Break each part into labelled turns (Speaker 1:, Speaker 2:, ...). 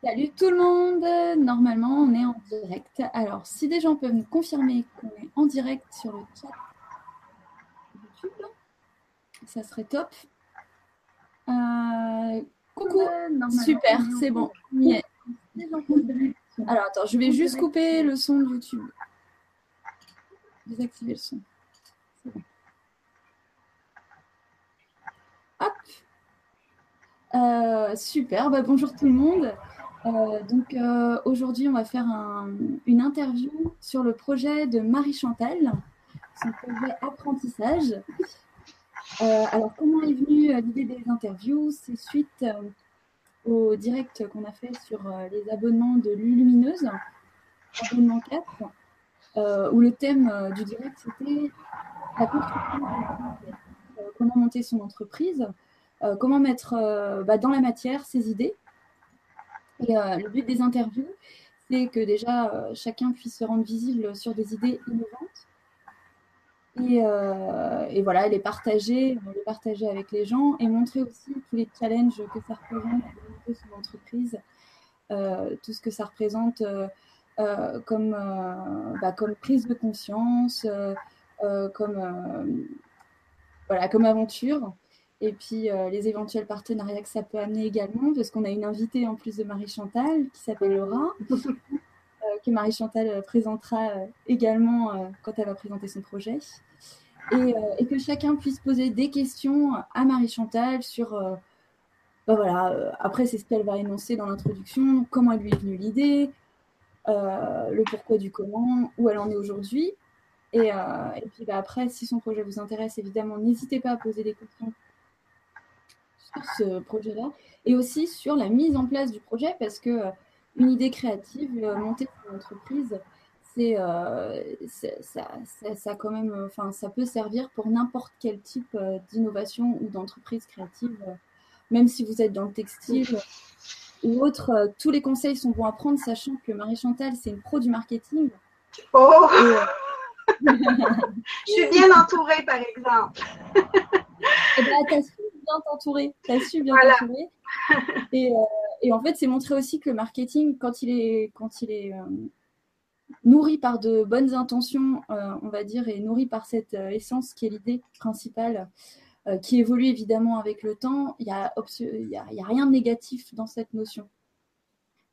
Speaker 1: Salut tout le monde Normalement, on est en direct. Alors, si des gens peuvent nous confirmer qu'on est en direct sur le chat YouTube, ça serait top. Euh, coucou Super, c'est bon. Alors, attends, je vais juste couper le son de YouTube. Désactiver le son. Bon. Hop euh, Super, bah, bonjour tout le monde. Euh, donc euh, aujourd'hui, on va faire une interview sur le projet de Marie Chantal, son projet apprentissage. Euh, alors, comment est venue l'idée des interviews? C'est suite au direct qu'on a fait sur les abonnements de Lulumineuse, abonnement 4, où le thème du direct c'était la construction comment monter son entreprise, comment mettre bah, dans la matière ses idées? Et euh, le but des interviews, c'est que déjà euh, chacun puisse se rendre visible sur des idées innovantes. Et, euh, voilà, les partager, les partager avec les gens et montrer aussi tous les challenges que ça représente de son entreprise, tout ce que ça représente comme, bah, comme prise de conscience, comme, voilà, comme aventure et puis euh, les éventuels partenariats que ça peut amener également, parce qu'on a une invitée en plus de Marie-Chantal qui s'appelle Laura, euh, que Marie-Chantal euh, présentera également quand elle va présenter son projet. Et, que chacun puisse poser des questions à Marie-Chantal sur, bah voilà, après c'est ce qu'elle va énoncer dans l'introduction, comment elle lui est venue l'idée, le pourquoi du comment, où elle en est aujourd'hui. Et, puis bah, après, si son projet vous intéresse, évidemment, n'hésitez pas à poser des questions sur ce projet-là et aussi sur la mise en place du projet parce que euh, une idée créative, euh, monter une entreprise, c'est euh, ça, ça, quand même, enfin, ça peut servir pour n'importe quel type d'innovation ou d'entreprise créative, même si vous êtes dans le textile ou autre. tous les conseils sont bons à prendre, sachant que Marie Chantal, c'est une pro du marketing.
Speaker 2: Oh Je suis bien entourée, par exemple.
Speaker 1: Eh ben, bien t'entourer. Tu as su bien t'entourer. Et, euh, et, en fait, c'est montrer aussi que le marketing, quand il est, quand il est euh, nourri par de bonnes intentions, euh, on va dire, et nourri par cette essence qui est l'idée principale, qui évolue évidemment avec le temps, il n'y a, a, a, rien de négatif dans cette notion.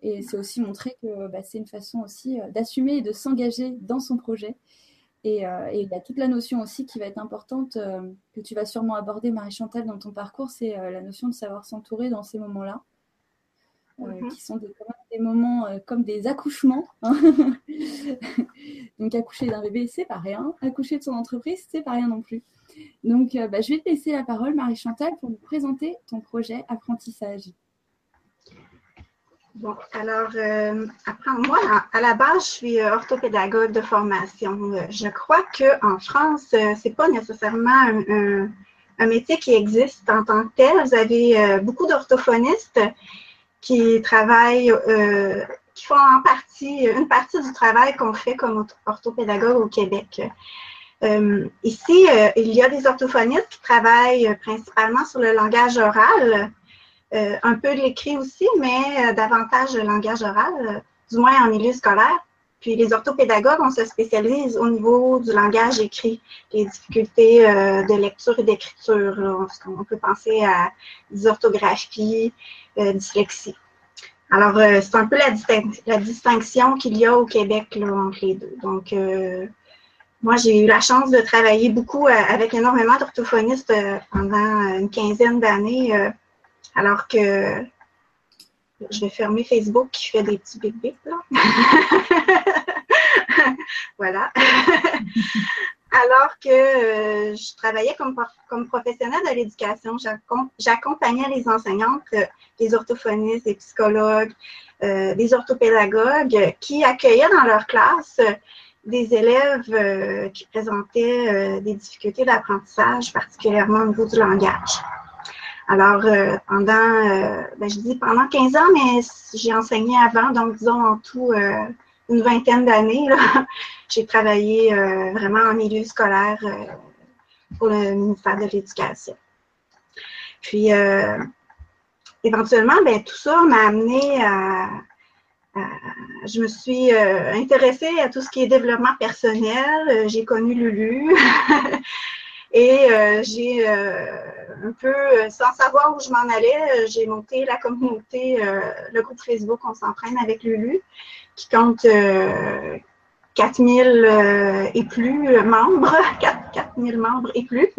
Speaker 1: Et c'est aussi montrer que bah, c'est une façon aussi d'assumer et de s'engager dans son projet euh, et, il y a toute la notion aussi qui va être importante, euh, que tu vas sûrement aborder, Marie-Chantal, dans ton parcours, c'est euh, la notion de savoir s'entourer dans ces moments-là, mhm. qui sont des, des moments comme des accouchements. Hein. Donc accoucher d'un bébé, c'est pas rien. Accoucher de son entreprise, c'est pas rien non plus. Donc bah, je vais te laisser la parole, Marie-Chantal, pour nous présenter ton projet apprentissage.
Speaker 2: Bon, alors, euh, moi, à, la base, je suis euh, orthopédagogue de formation. Euh, je crois qu'en France, euh, c'est pas nécessairement un, métier qui existe en tant que tel. Vous avez beaucoup d'orthophonistes qui travaillent, qui font en partie, une partie du travail qu'on fait comme orthopédagogue au Québec. ici, il y a des orthophonistes qui travaillent principalement sur le langage oral. Euh, un peu de l'écrit aussi, mais euh, davantage le langage oral, euh, du moins en milieu scolaire. Puis les orthopédagogues, on se spécialise au niveau du langage écrit, les difficultés de lecture et d'écriture. On peut penser à dysorthographie, dyslexie. Alors, c'est un peu la, distinction qu'il y a au Québec entre les deux. Donc, moi, j'ai eu la chance de travailler beaucoup avec énormément d'orthophonistes pendant une quinzaine d'années alors que je vais fermer Facebook qui fait des petits bip là. voilà. Alors que euh, je travaillais comme, comme professionnelle de l'éducation, j'accompagnais les enseignantes, euh, les orthophonistes, les psychologues, euh, les orthopédagogues qui accueillaient dans leur classe des élèves qui présentaient des difficultés d'apprentissage, particulièrement au niveau du langage. Alors, euh, pendant, euh, ben, je dis pendant 15 ans, mais j'ai enseigné avant, donc disons en tout euh, une vingtaine d'années. J'ai travaillé vraiment en milieu scolaire pour le ministère de l'Éducation. Puis, éventuellement, ben, tout ça m'a amené à, je me suis euh, intéressée à tout ce qui est développement personnel. Euh, j'ai connu Lulu et euh, j'ai un peu, sans savoir où je m'en allais, j'ai monté la communauté, le groupe Facebook On s'entraîne avec Lulu, qui compte 4000 et plus membres, 4000 membres et plus.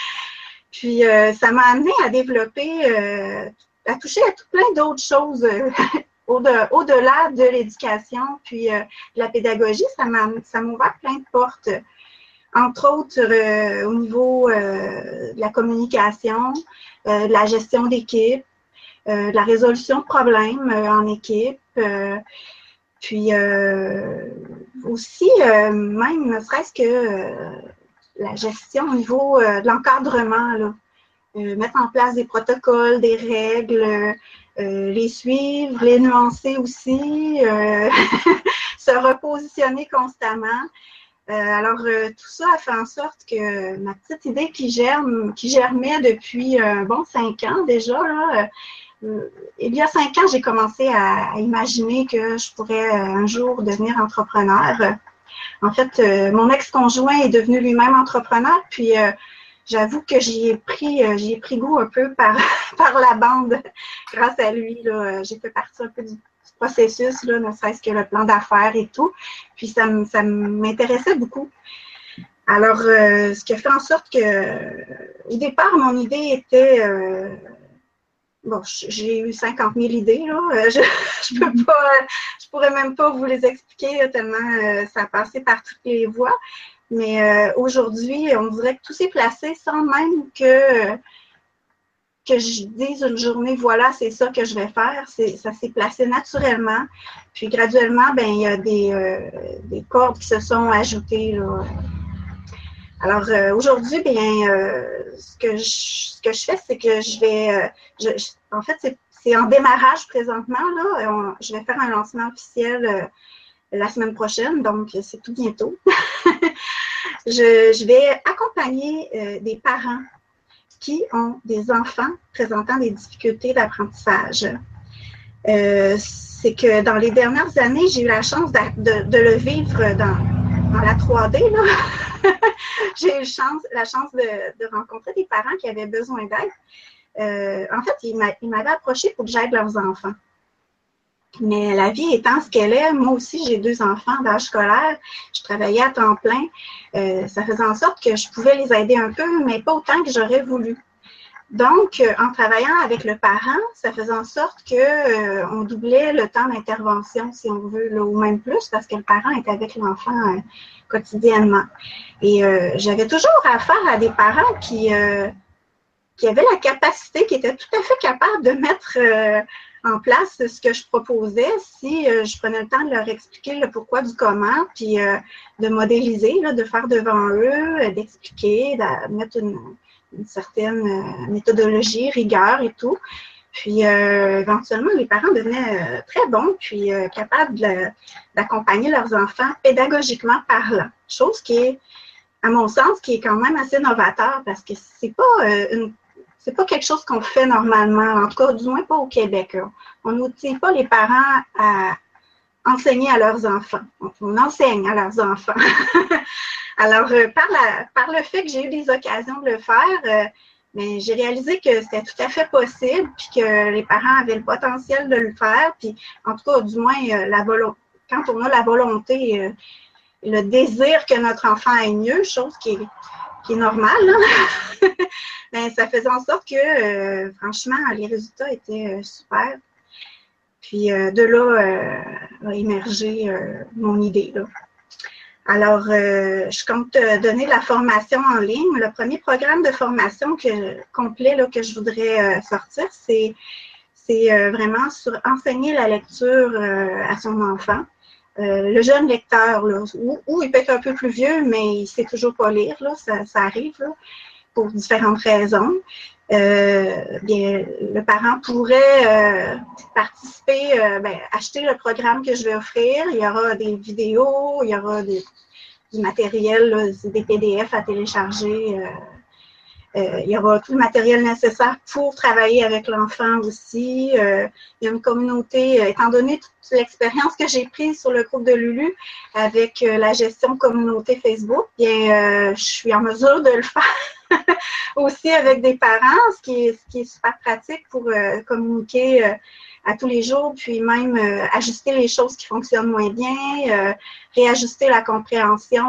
Speaker 2: Puis ça m'a amené à développer à toucher à tout plein d'autres choses euh, au-delà de l'éducation, puis euh, de la pédagogie, ça m'a ouvert plein de portes. Entre autres, euh, au niveau de la communication, de la gestion d'équipe, de la résolution de problèmes en équipe, puis aussi, même ne serait-ce que la gestion au niveau de l'encadrement, euh, mettre en place des protocoles, des règles, euh, les suivre, les nuancer aussi, euh, se repositionner constamment. Alors, tout ça a fait en sorte que ma petite idée qui germe, qui germait depuis bon cinq ans déjà, il y a cinq ans, j'ai commencé à, imaginer que je pourrais un jour devenir entrepreneur. En fait, mon ex-conjoint est devenu lui-même entrepreneur, puis j'avoue que j'y ai pris, euh, goût un peu par, la bande. Grâce à lui, j'ai fait partie un peu du, processus, là, ne serait-ce que le plan d'affaires et tout. Puis ça, ça m'intéressait beaucoup. Alors, euh, ce qui a fait en sorte que, au départ, mon idée était, euh, bon, j'ai eu 50 000 idées, là. Je, je peux pas, je pourrais même pas vous les expliquer tellement ça a passé par toutes les voies. Mais euh, aujourd'hui, on dirait que tout s'est placé sans même que, que je dise une journée, voilà, c'est ça que je vais faire. Ça s'est placé naturellement. Puis graduellement, ben, il y a des, euh, des cordes qui se sont ajoutées. Alors euh, aujourd'hui, bien, ce, que je, ce que je fais, c'est que je vais. en fait, c'est en démarrage présentement. Là. je vais faire un lancement officiel la semaine prochaine, donc c'est tout bientôt. je, vais accompagner euh, des parents qui ont des enfants présentant des difficultés d'apprentissage. Euh, c'est que dans les dernières années, j'ai eu la chance de, le vivre dans, la 3D. j'ai eu la chance de, rencontrer des parents qui avaient besoin d'aide. Euh, en fait, ils m'avaient approché pour que j'aide leurs enfants. Mais la vie étant ce qu'elle est, moi aussi, j'ai deux enfants d'âge scolaire. Je travaillais à temps plein. Euh, ça faisait en sorte que je pouvais les aider un peu, mais pas autant que j'aurais voulu. Donc, euh, en travaillant avec le parent, ça faisait en sorte que euh, on doublait le temps d'intervention, si on veut, là, ou même plus, parce que le parent est avec l'enfant quotidiennement. Et j'avais toujours affaire à des parents qui, qui avaient la capacité, qui étaient tout à fait capables de mettre en place ce que je proposais si euh, je prenais le temps de leur expliquer le pourquoi du comment, puis euh, de modéliser, de faire devant eux, euh, d'expliquer, de mettre une, certaine méthodologie, rigueur et tout. Puis éventuellement, les parents devenaient très bons, puis capables d'accompagner leurs enfants pédagogiquement parlant. Chose qui est, à mon sens, qui est quand même assez novateur parce que c'est pas une c'est pas quelque chose qu'on fait normalement, en tout cas, du moins pas au Québec. On n'outille pas les parents à enseigner à leurs enfants. On enseigne à leurs enfants. Alors, euh, par, la, par le fait que j'ai eu des occasions de le faire, euh, mais j'ai réalisé que c'était tout à fait possible, puis que les parents avaient le potentiel de le faire, puis en tout cas, du moins, euh, la quand on a la volonté, le désir que notre enfant aille mieux, chose qui est qui est normal, ben, ça faisait en sorte que, euh, franchement, les résultats étaient euh, super. Puis euh, de là a émergé mon idée. Là. Alors, je compte donner la formation en ligne. Le premier programme de formation que, complet là, que je voudrais sortir, c'est vraiment sur enseigner la lecture à son enfant. Euh, le jeune lecteur, là, ou, il peut être un peu plus vieux, mais il sait toujours pas lire, là, ça, arrive pour différentes raisons. Euh, bien, le parent pourrait euh, participer, ben, acheter le programme que je vais offrir. Il y aura des vidéos, il y aura du matériel, des PDF à télécharger euh, il y aura tout le matériel nécessaire pour travailler avec l'enfant aussi. Euh, il y a une communauté, euh, étant donné toute l'expérience que j'ai prise sur le groupe de Lulu avec la gestion communauté Facebook, bien, je suis en mesure de le faire aussi avec des parents, ce qui est, ce qui est super pratique pour communiquer à tous les jours, puis même ajuster les choses qui fonctionnent moins bien, réajuster la compréhension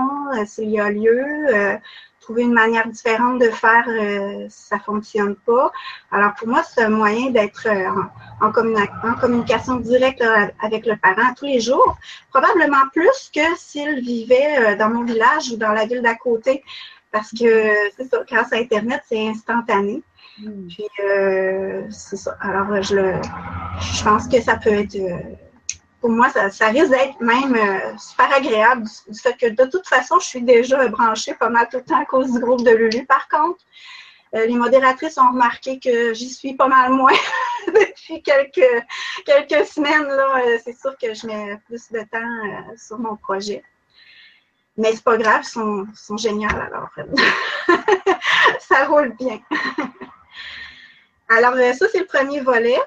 Speaker 2: s'il y a lieu trouver une manière différente de faire, euh, ça fonctionne pas. Alors pour moi, c'est un moyen d'être euh, en, en, communication directe avec le parent tous les jours, probablement plus que s'il vivait euh, dans mon village ou dans la ville d'à côté, parce que c'est ça, grâce à Internet, c'est instantané. Hmm. Puis c'est ça. Alors je le, je pense que ça peut être pour moi, ça, risque d'être même euh, super agréable du, fait que de toute façon, je suis déjà branchée pas mal tout le temps à cause du groupe de Lulu. Par contre, euh, les modératrices ont remarqué que j'y suis pas mal moins depuis quelques, quelques semaines. Euh, c'est sûr que je mets plus de temps sur mon projet. Mais c'est pas grave, ils sont, sont géniaux alors. ça roule bien. alors, ça, c'est le premier volet.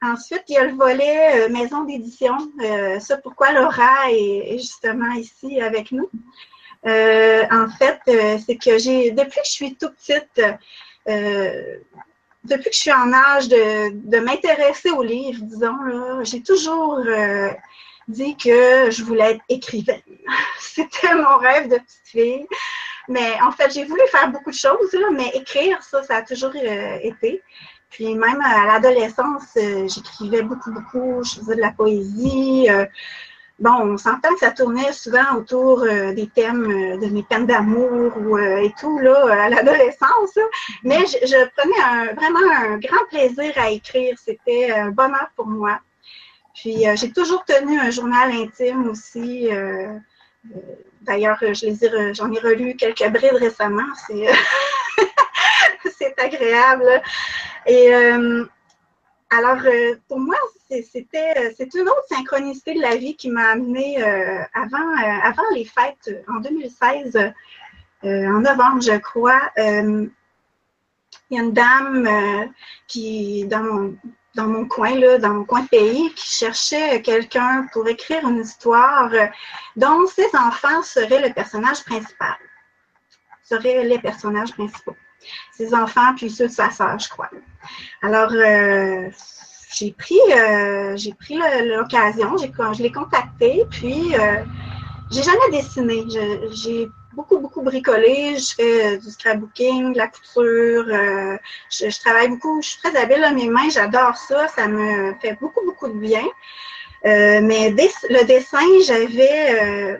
Speaker 2: Ensuite, il y a le volet euh, maison d'édition. Euh, ça, pourquoi Laura est, justement ici avec nous? Euh, en fait, c'est que j'ai, depuis que je suis toute petite, depuis que je suis en âge de, m'intéresser aux livres, disons, j'ai toujours dit que je voulais être écrivaine. C'était mon rêve de petite fille. Mais en fait, j'ai voulu faire beaucoup de choses, mais écrire, ça, ça a toujours été. Puis même à l'adolescence, euh, j'écrivais beaucoup, beaucoup, je faisais de la poésie. Euh, bon, on s'entend que ça tournait souvent autour euh, des thèmes de mes peines d'amour ou et tout, là, à l'adolescence. Mais je, prenais vraiment un grand plaisir à écrire. C'était un bonheur pour moi. Puis j'ai toujours tenu un journal intime aussi. D'ailleurs, j'en ai relu quelques brides récemment. C'est c'est agréable. Et euh, alors, euh, pour moi, c'était euh, c'est une autre synchronicité de la vie qui m'a amenée avant, avant les fêtes, en 2016, en novembre, je crois. il y a une dame qui, dans mon, dans mon coin, là, dans mon coin pays, qui cherchait quelqu'un pour écrire une histoire dont ses enfants seraient le personnage principal, seraient les personnages principaux ses enfants, puis ceux de sa sœur, je crois. Alors, euh, j'ai pris, euh, j'ai pris l'occasion, je l'ai contacté, puis euh, j'ai jamais dessiné. J'ai beaucoup, beaucoup bricolé. Je fais du scrapbooking, de la couture. je, travaille beaucoup. Je suis très habile à mes mains. J'adore ça. Ça me fait beaucoup, beaucoup de bien. mais le dessin, j'avais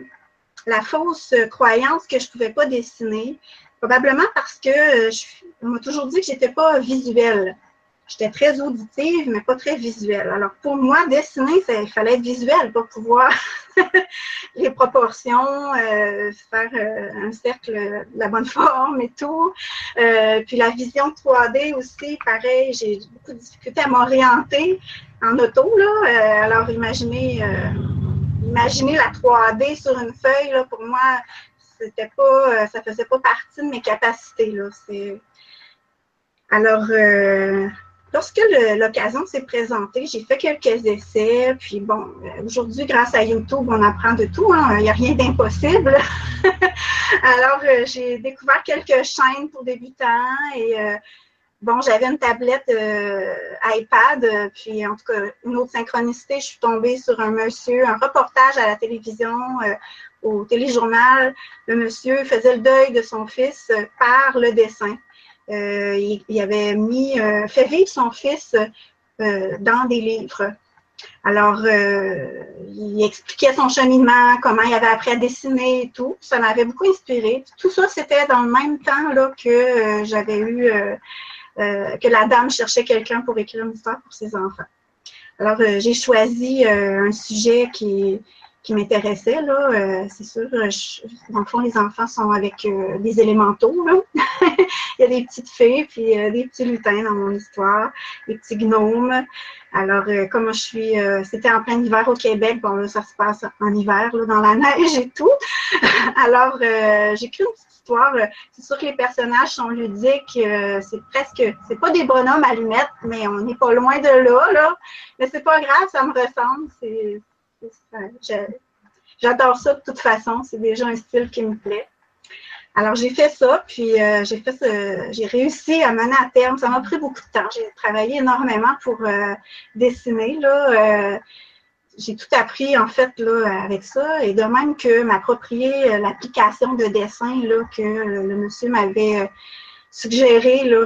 Speaker 2: la fausse croyance que je ne pouvais pas dessiner. Probablement parce que euh, on m'a toujours dit que j'étais pas visuelle. J'étais très auditive, mais pas très visuelle. Alors, pour moi, dessiner, il fallait être visuel pour pouvoir les proportions, euh, faire euh, un cercle de la bonne forme et tout. puis la vision 3D aussi, pareil, j'ai beaucoup de difficultés à m'orienter en auto. Alors, imaginez, la 3D sur une feuille, pour moi, c'était pas, euh, ça faisait pas partie de mes capacités. Là. Alors, euh, lorsque l'occasion s'est présentée, j'ai fait quelques essais. Puis bon, euh, aujourd'hui, grâce à YouTube, on apprend de tout. Hein. Il n'y a rien d'impossible. Alors, j'ai découvert quelques chaînes pour débutants et bon, j'avais une tablette iPad, puis en tout cas, une autre synchronicité, je suis tombée sur un monsieur, un reportage à la télévision au téléjournal, le monsieur faisait le deuil de son fils par le dessin. Euh, il, avait mis, euh, fait vivre son fils euh, dans des livres. Alors, il expliquait son cheminement, comment il avait appris à dessiner et tout. Ça m'avait beaucoup inspiré. Tout ça, c'était dans le même temps là, que j'avais eu, que la dame cherchait quelqu'un pour écrire une histoire pour ses enfants. Alors, j'ai choisi un sujet qui, qui m'intéressait. Là, euh, c'est sûr, je, dans le fond, les enfants sont avec euh, des élémentaux. Là. Il y a des petites fées, puis euh, des petits lutins dans mon histoire, des petits gnomes. Alors, comme je suis, c'était en plein hiver au Québec, bon là, ça se passe en hiver, là, dans la neige et tout. Alors, j'ai écrit une petite histoire. C'est sûr que les personnages sont ludiques. c'est presque, c'est pas des bonhommes allumettes, mais on n'est pas loin de là, là. Mais c'est pas grave, ça me ressemble. C'est J'adore ça de toute façon. C'est déjà un style qui me plaît. Alors, j'ai fait ça, puis euh, j'ai fait j'ai réussi à mener à terme. Ça m'a pris beaucoup de temps. J'ai travaillé énormément pour euh, dessiner. Là, euh, j'ai tout appris en fait là, avec ça. Et de même que m'approprier l'application de dessin là, que le monsieur m'avait suggéré, là,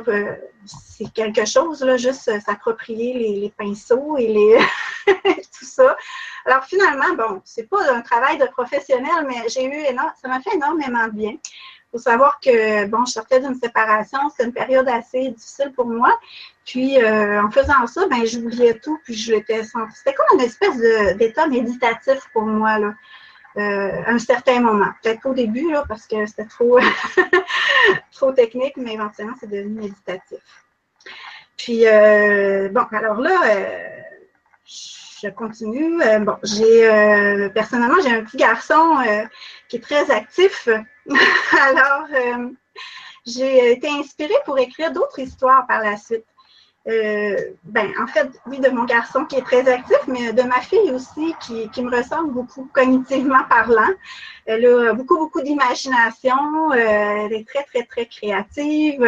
Speaker 2: c'est quelque chose, là, juste s'approprier les, les, pinceaux et les tout ça. Alors finalement, bon, c'est pas un travail de professionnel, mais j'ai eu ça m'a fait énormément de bien. Il faut savoir que, bon, je sortais d'une séparation, c'était une période assez difficile pour moi. Puis, euh, en faisant ça, ben, j'oubliais tout, puis je l'étais C'était comme une espèce d'état méditatif pour moi, là. Euh, un certain moment. Peut-être pas au début, là, parce que c'était trop, trop technique, mais éventuellement, c'est devenu méditatif. Puis, euh, bon, alors là, je continue. Euh, bon, j'ai euh, personnellement, j'ai un petit garçon euh, qui est très actif. Alors, j'ai été inspirée pour écrire d'autres histoires par la suite. Ben, en fait, oui, de mon garçon qui est très actif, mais de ma fille aussi qui, qui me ressemble beaucoup cognitivement parlant. Elle a beaucoup, beaucoup d'imagination. elle est très, très, très créative.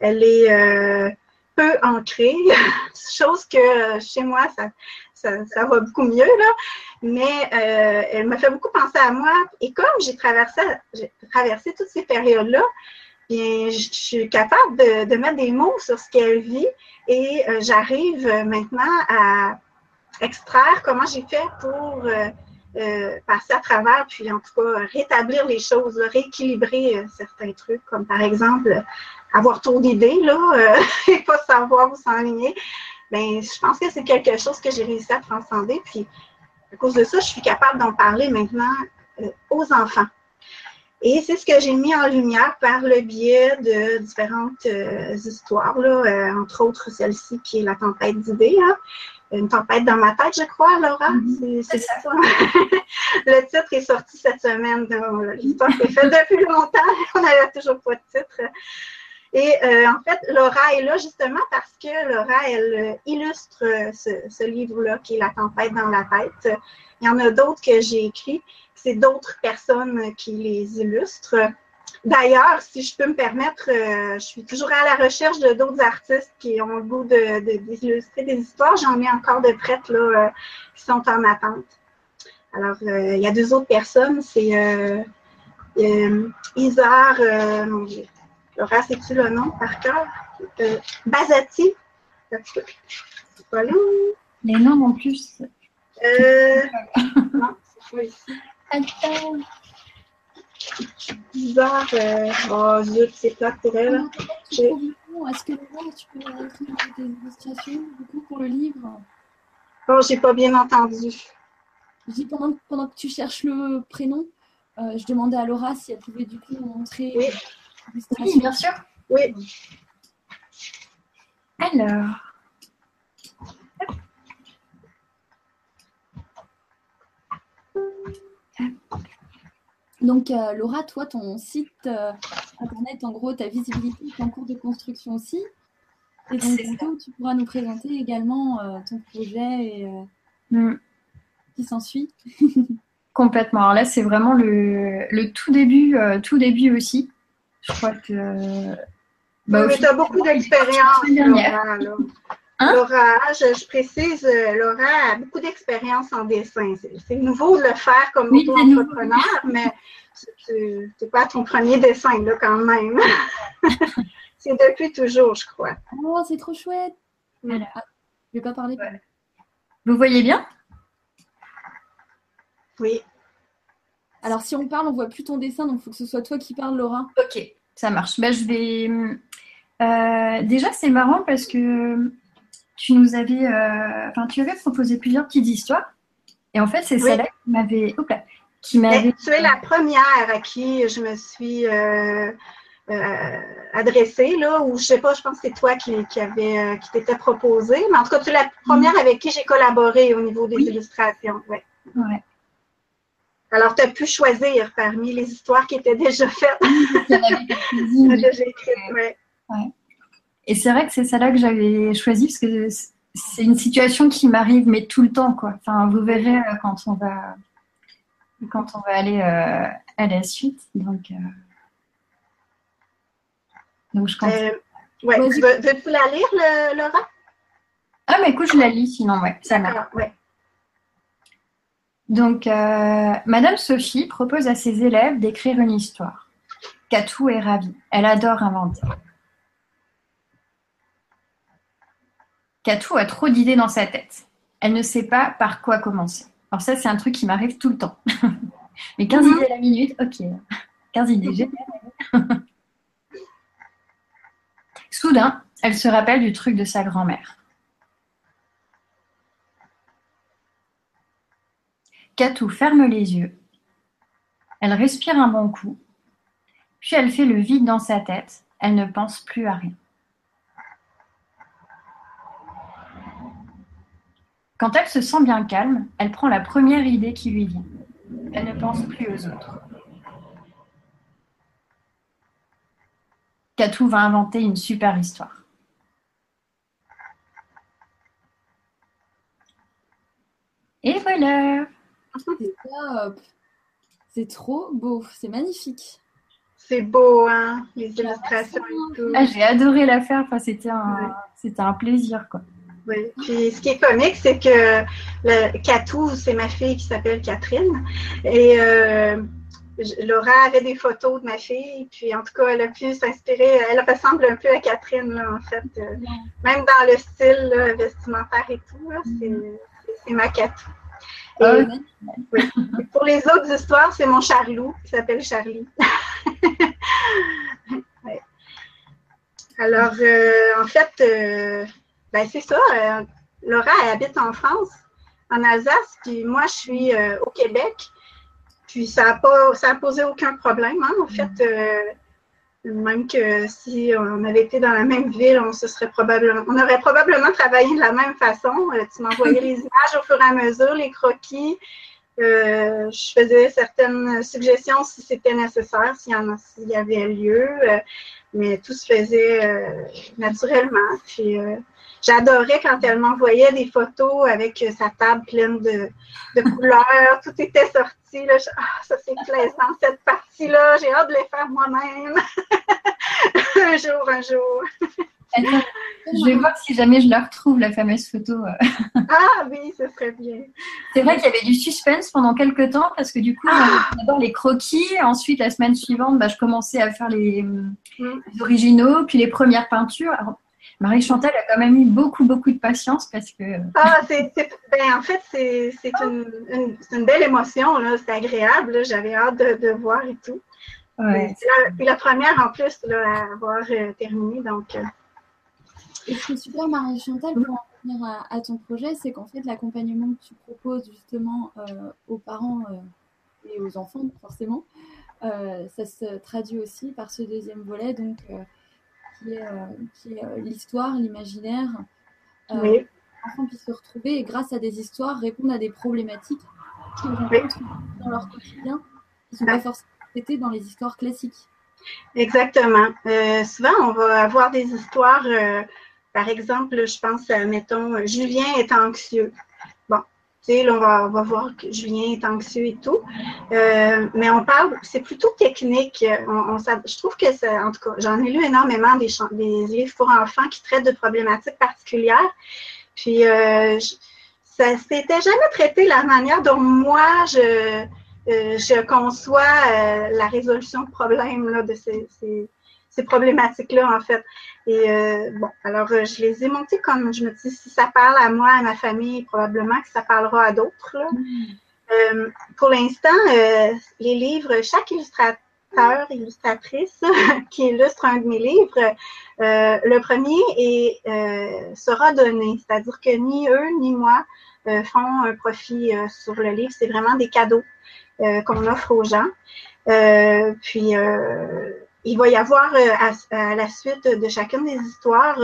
Speaker 2: elle est peu ancrée, chose que chez moi, ça, ça, va beaucoup mieux, là. Mais euh, elle m'a fait beaucoup penser à moi. Et comme j'ai traversé, traversé toutes ces périodes-là, bien, je suis capable de, mettre des mots sur ce qu'elle vit et euh, j'arrive maintenant à extraire comment j'ai fait pour euh, passer à travers, puis en tout cas rétablir les choses, rééquilibrer certains trucs, comme par exemple avoir trop d'idées là, et pas savoir où s'enligner ben, je pense que c'est quelque chose que j'ai réussi à transcender. Puis, à cause de ça, je suis capable d'en parler maintenant euh, aux enfants. Et c'est ce que j'ai mis en lumière par le biais de différentes euh, histoires, là, euh, entre autres celle-ci qui est la tempête d'idées. Hein. Une tempête dans ma tête, je crois, Laura. Mm-hmm. C'est ça. le titre est sorti cette semaine. L'histoire s'est faite depuis longtemps. On n'avait toujours pas de titre. Et euh, en fait, Laura est là justement parce que Laura, elle illustre euh, ce, livre-là qui est La tempête dans la tête. Il y en a d'autres que j'ai écrits. C'est d'autres personnes qui les illustrent. D'ailleurs, si je peux me permettre, je suis toujours à la recherche de d'autres artistes qui ont le goût d'illustrer de, des histoires. J'en ai encore de prêtes là, qui sont en attente. Alors, il y a deux autres personnes. C'est Isar, mon Dieu, Laura, sais-tu le nom par cœur? Euh, Bazati.
Speaker 1: C'est pas là. Les noms en plus.
Speaker 2: Euh, non, c'est pas ici.
Speaker 1: Attends.
Speaker 2: Bizarre. Euh, oh, zut, c'est plate pour elle.
Speaker 1: Est-ce que Laura, tu peux écrire des illustrations du coup, pour le livre?
Speaker 2: Oh, j'ai pas bien entendu.
Speaker 1: Je dis pendant, pendant que tu cherches le prénom, euh, je demandais à Laura si elle pouvait du coup montrer.
Speaker 2: Oui.
Speaker 1: Oui, bien sûr.
Speaker 2: Oui.
Speaker 1: Alors. Donc, euh, Laura, toi, ton site euh, internet, en gros, ta visibilité est en cours de construction aussi. Et donc, bientôt, tu pourras nous présenter également euh, ton projet et, mm. qui s'ensuit.
Speaker 3: Complètement. Alors là, c'est vraiment le, le, tout début, tout début aussi. Je crois que.
Speaker 2: Bah, tu as beaucoup d'expérience. Hein? Laura je, précise, euh, Laura a beaucoup d'expérience en dessin. C'est nouveau de le faire comme auto-entrepreneur, mais c'est pas ton premier dessin, là, quand même? c'est depuis toujours, je crois.
Speaker 1: Oh, c'est trop chouette. Mm. Ah, je ne vais pas parler.
Speaker 3: Vous voyez bien?
Speaker 2: Oui.
Speaker 1: Alors, si on parle, on voit plus ton dessin, donc il faut que ce soit toi qui parles, Laura.
Speaker 3: Ok, ça marche. Ben, je vais. Euh, déjà, c'est marrant parce que tu nous avais, euh, enfin, tu avais proposé plusieurs petites histoires. Et en fait, c'est celle-là qui m'avait.
Speaker 2: Qui m'avait... Tu es la première à qui je me suis euh, euh, adressée, là, ou je sais pas, je pense que c'est toi qui, qui, avait, euh, qui t'était proposé, mais en tout cas, tu es la première avec qui j'ai collaboré au niveau des illustrations. Ouais.
Speaker 3: ouais.
Speaker 2: Alors, tu as pu choisir parmi les histoires qui étaient déjà faites.
Speaker 3: déjà écrites, ouais. ouais. Et c'est vrai que c'est celle-là que j'avais choisie parce que c'est une situation qui m'arrive, mais tout le temps, quoi. Enfin, vous verrez euh, quand on va, quand on va aller euh, à la suite. Donc, euh,
Speaker 2: donc je continue. ouais. Veux-tu la lire, Laura?
Speaker 3: Ah, mais écoute, je la lis, sinon, ouais, ça marche. Ouais. Donc, Madame Sophie propose à ses élèves d'écrire une histoire. Katou est ravie. Elle adore inventer. Katou a trop d'idées dans sa tête. Elle ne sait pas par quoi commencer. Alors ça, c'est un truc qui m'arrive tout le temps. Mais 15 mhm. idées à la minute, ok. 15 idées, génial. Soudain, elle se rappelle du truc de sa grand-mère. Katou ferme les yeux. Elle respire un bon coup. Puis elle fait le vide dans sa tête. Elle ne pense plus à rien. Quand elle se sent bien calme, elle prend la première idée qui lui vient. Elle ne pense plus aux autres. Katou va inventer une super histoire. Et voilà
Speaker 1: C'est trop beau, c'est magnifique.
Speaker 2: C'est beau, hein, les illustrations et tout.
Speaker 3: Ah, j'ai adoré la faire, enfin, c'était un, un plaisir, quoi.
Speaker 2: Oui. Puis ce qui est comique, c'est que le Katou, c'est ma fille qui s'appelle Catherine. Et euh, Laura avait des photos de ma fille, puis en tout cas, elle a pu s'inspirer. Elle ressemble un peu à Catherine, en fait. Euh, même dans le style vestimentaire et tout, c'est ma Katou. Ah pour les autres histoires, c'est mon Charlot qui s'appelle Charlie. Alors, euh, en fait, ben, c'est ça. Euh, Laura, elle habite en France, en Alsace, puis moi, je suis euh, au Québec. Puis ça n'a pas ça a posé aucun problème. Hein. En fait, euh, même que si on avait été dans la même ville, on se serait probablement on aurait probablement travaillé de la même façon. tu m'envoyais les images au fur et à mesure, les croquis. je faisais certaines suggestions si c'était nécessaire, s'il y, y avait lieu, mais tout se faisait naturellement. Puis, J'adorais quand elle m'envoyait des photos avec sa table pleine de, couleurs. Tout était sorti. Là. Ah, ça, c'est plaisant, cette partie-là. J'ai hâte de les faire moi-même. un jour, un jour.
Speaker 3: Je vais voir si jamais je la retrouve, la fameuse photo.
Speaker 2: Ah oui, ce serait bien.
Speaker 3: C'est vrai qu'il y avait du suspense pendant quelques temps parce que du coup, ah. d'abord les croquis. Ensuite, la semaine suivante, bah, je commençais à faire les, mm. les originaux, puis les premières peintures. Alors, Marie Chantal a quand même eu beaucoup, beaucoup de patience parce que.
Speaker 2: Ah, c'est, ben, en fait, c'est, une, une, belle émotion, là. C'est agréable, J'avais hâte de, voir et tout. Ouais. Puis la, première, en plus, là, à avoir euh, terminé, donc. Euh.
Speaker 1: Et ce qui est super, Marie Chantal, pour en revenir à, ton projet, c'est qu'en fait, l'accompagnement que tu proposes justement euh, aux parents et aux enfants, forcément, ça se traduit aussi par ce deuxième volet, donc qui est, euh, euh, l'histoire, l'imaginaire. Euh, oui. enfants puissent se retrouver et grâce à des histoires répondre à des problématiques qu'ils rencontrent dans leur quotidien qui ne sont pas forcément traitées dans les histoires classiques.
Speaker 2: Exactement. souvent, on va avoir des histoires, par exemple, je pense, mettons, Julien est anxieux on va, voir que Julien est anxieux et tout. Euh, mais on parle, c'est plutôt technique. je trouve que, c'est, en tout cas, j'en ai lu énormément des, livres pour enfants qui traitent de problématiques particulières. Puis, euh, ça s'était jamais traité la manière dont moi, je, euh, conçois la résolution de problèmes de ces problématiques-là, en fait. Et euh, bon, alors euh, je les ai montées comme je me dis, si ça parle à moi, à ma famille, probablement que ça parlera à d'autres. Euh, pour l'instant, les livres, chaque illustrateur, illustratrice qui illustre un de mes livres, le premier est, sera donné. C'est-à-dire que ni eux ni moi font un profit sur le livre. C'est vraiment des cadeaux qu'on offre aux gens. puis, il va y avoir à, la suite de chacune des histoires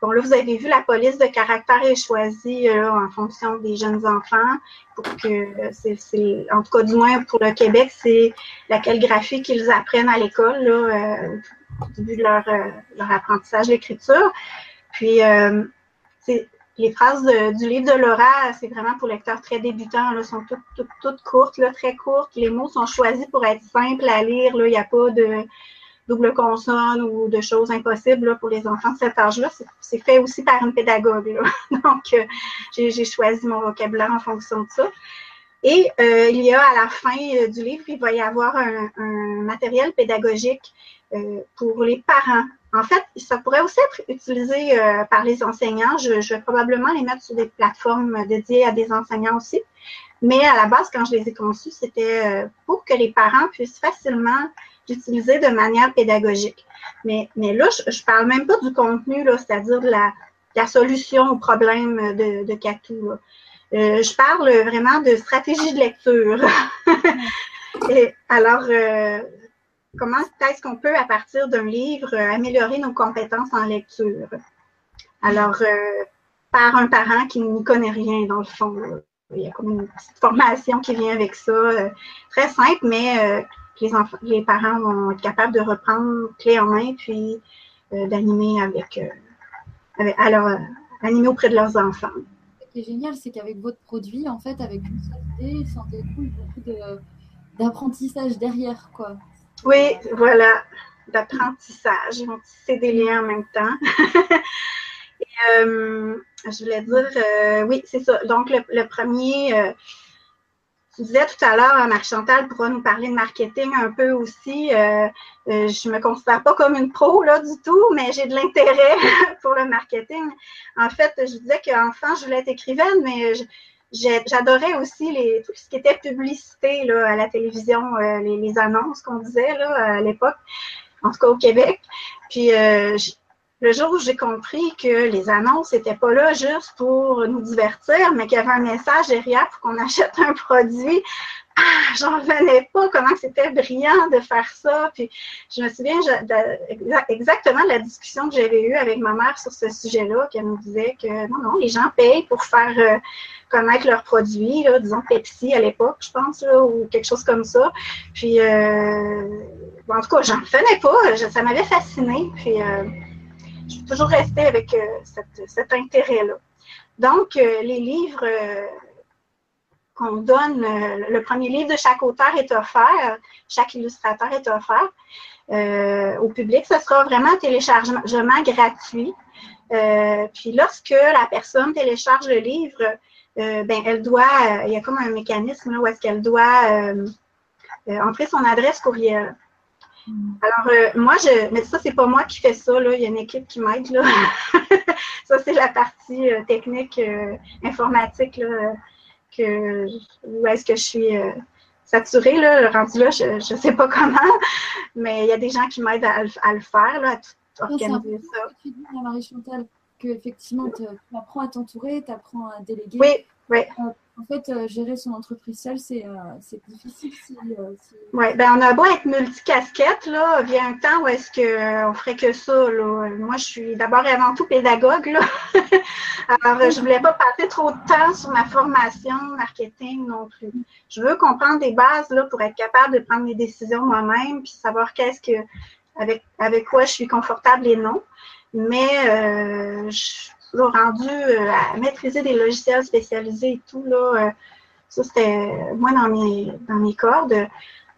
Speaker 2: Bon, là, vous avez vu, la police de caractère est choisie euh, en fonction des jeunes enfants pour que, en tout cas, du moins pour le Québec, c'est la calligraphie qu'ils apprennent à l'école euh, au début de leur, euh, apprentissage d'écriture. Puis, les phrases du livre de Laura, c'est vraiment pour lecteurs très débutants, là, sont toutes, toutes, courtes, très courtes. Les mots sont choisis pour être simples à lire. Il n'y a pas de double consonne ou de choses impossibles pour les enfants de cet âge-là. C'est fait aussi par une pédagogue. Donc, euh, j'ai choisi mon vocabulaire en fonction de ça. Et euh, il y a à la fin euh, du livre, il va y avoir un, matériel pédagogique pour les parents. En fait, ça pourrait aussi être utilisé par les enseignants. Je, je, vais probablement les mettre sur des plateformes dédiées à des enseignants aussi. Mais à la base, quand je les ai conçus, c'était pour que les parents puissent facilement utiliser de manière pédagogique. Mais, mais là, je ne parle même pas du contenu, c'est-à-dire la, la, solution au problème de, de Catou. Euh, je parle vraiment de stratégie de lecture. Alors, euh, comment est-ce qu'on peut, à partir d'un livre, améliorer nos compétences en lecture? Alors, euh, par un parent qui n'y connaît rien, dans le fond. Il y a comme une petite formation qui vient avec ça, très simple, mais les, enfants, les parents vont être capables de reprendre clé en main puis euh, d'animer avec, euh, avec alors, euh, animer auprès de leurs enfants.
Speaker 1: Ce qui est génial, c'est qu'avec votre produit, en fait, avec une seule idée, ça découle beaucoup d'apprentissage derrière, quoi.
Speaker 2: Oui, voilà, d'apprentissage. C'est des liens en même temps. Et, je voulais dire, oui, c'est ça. Donc, le, le premier, tu disais tout à l'heure, Marie-Chantal pourra nous parler de marketing un peu aussi. Euh, euh, je me considère pas comme une pro là du tout, mais j'ai de l'intérêt pour le marketing. En fait, je disais qu'enfant, je voulais être écrivaine, mais j'adorais aussi les, tout ce qui était publicité là, à la télévision, euh, les, annonces qu'on disait là, à l'époque, en tout cas au Québec. Puis le jour où j'ai compris que les annonces n'étaient pas là juste pour nous divertir, mais qu'il y avait un message derrière pour qu'on achète un produit, ah, j'en revenais pas comment c'était brillant de faire ça. Puis je me souviens exactement de la discussion que j'avais eue avec ma mère sur ce sujet-là, qu'elle me disait que non, non, les gens payent pour faire euh, connaître leurs produits, disons Pepsi à l'époque, je pense, ou quelque chose comme ça. Puis euh, en tout cas, j'en revenais pas, ça m'avait fasciné. Puis euh, je suis toujours restée avec euh, cet intérêt-là. Donc, euh, les livres euh, qu'on donne, le premier livre de chaque auteur est offert, chaque illustrateur est offert au public. Ce sera vraiment un téléchargement gratuit. puis lorsque la personne télécharge le livre, ben, elle doit, il y a comme un mécanisme où est-ce qu'elle doit entrer son adresse courriel. Alors, euh, moi, je, mais ça, c'est pas moi qui fais ça, là. Il y a une équipe qui m'aide, là. ça, c'est la partie euh, technique, euh, informatique, là, que, où est-ce que je suis saturée, là. Rendu là, je, ne sais pas comment, mais il y a des gens qui m'aident à, le faire, là, à tout organiser ça.
Speaker 1: Tu dis, Marie-Chantal, qu'effectivement, tu apprends à t'entourer, tu apprends à déléguer.
Speaker 2: Oui, oui.
Speaker 1: En fait, euh, gérer son entreprise seule, c'est euh, difficile.
Speaker 2: Euh, oui, ben on a beau être multicasquette, là, vient un temps où est-ce qu'on ferait que ça. Là. Moi, je suis d'abord et avant tout pédagogue. Là. Alors, je voulais pas passer trop de temps sur ma formation marketing non plus. Je veux comprendre des bases là, pour être capable de prendre mes décisions moi-même, puis savoir qu'est-ce que avec, avec quoi je suis confortable et non. Mais je rendu euh, à maîtriser des logiciels spécialisés et tout, là, euh, ça c'était moi dans mes, dans mes cordes.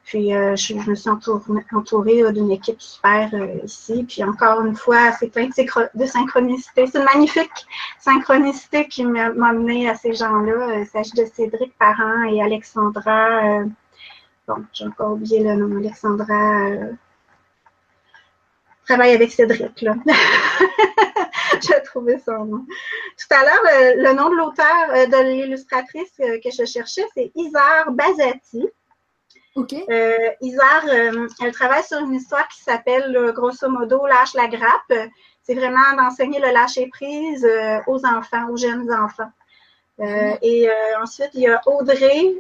Speaker 2: Puis euh, je, me suis entourée, d'une équipe super ici. Puis encore une fois, c'est plein de, synchronicité. C'est une magnifique synchronicité qui m'a amené à ces gens-là. Il s'agit de Cédric Parent et Alexandra. bon, j'ai encore oublié le nom. Alexandra travaille avec Cédric, là. J'ai trouvé son nom. Tout à l'heure, euh, le nom de l'auteur, euh, de l'illustratrice euh, que je cherchais, c'est Isar Bazati.
Speaker 1: OK.
Speaker 2: Isar, elle travaille sur une histoire qui s'appelle, grosso modo, Lâche la grappe. C'est vraiment d'enseigner le lâcher-prise aux enfants, aux jeunes enfants. et ensuite, il y a Audrey,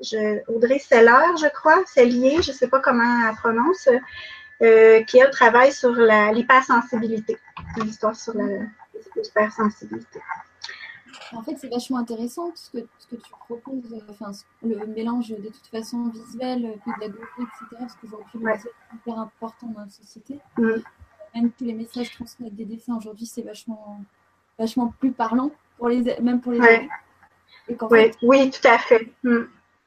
Speaker 2: je, Audrey Seller, je crois, Cellier, je ne sais pas comment elle prononce, qui, elle, travaille sur l'hypersensibilité, l'histoire sur l'hypersensibilité.
Speaker 1: En fait, c'est vachement intéressant ce que, ce que tu proposes, enfin, le mélange de toute façon visuel, pédagogique, etc. Parce qu'aujourd'hui, ouais. c'est hyper important dans la société. Mm. Même tous les messages transmis avec des dessins aujourd'hui, c'est vachement, vachement plus parlant, pour les, même pour les
Speaker 2: ouais. oui, tout à fait. Mm.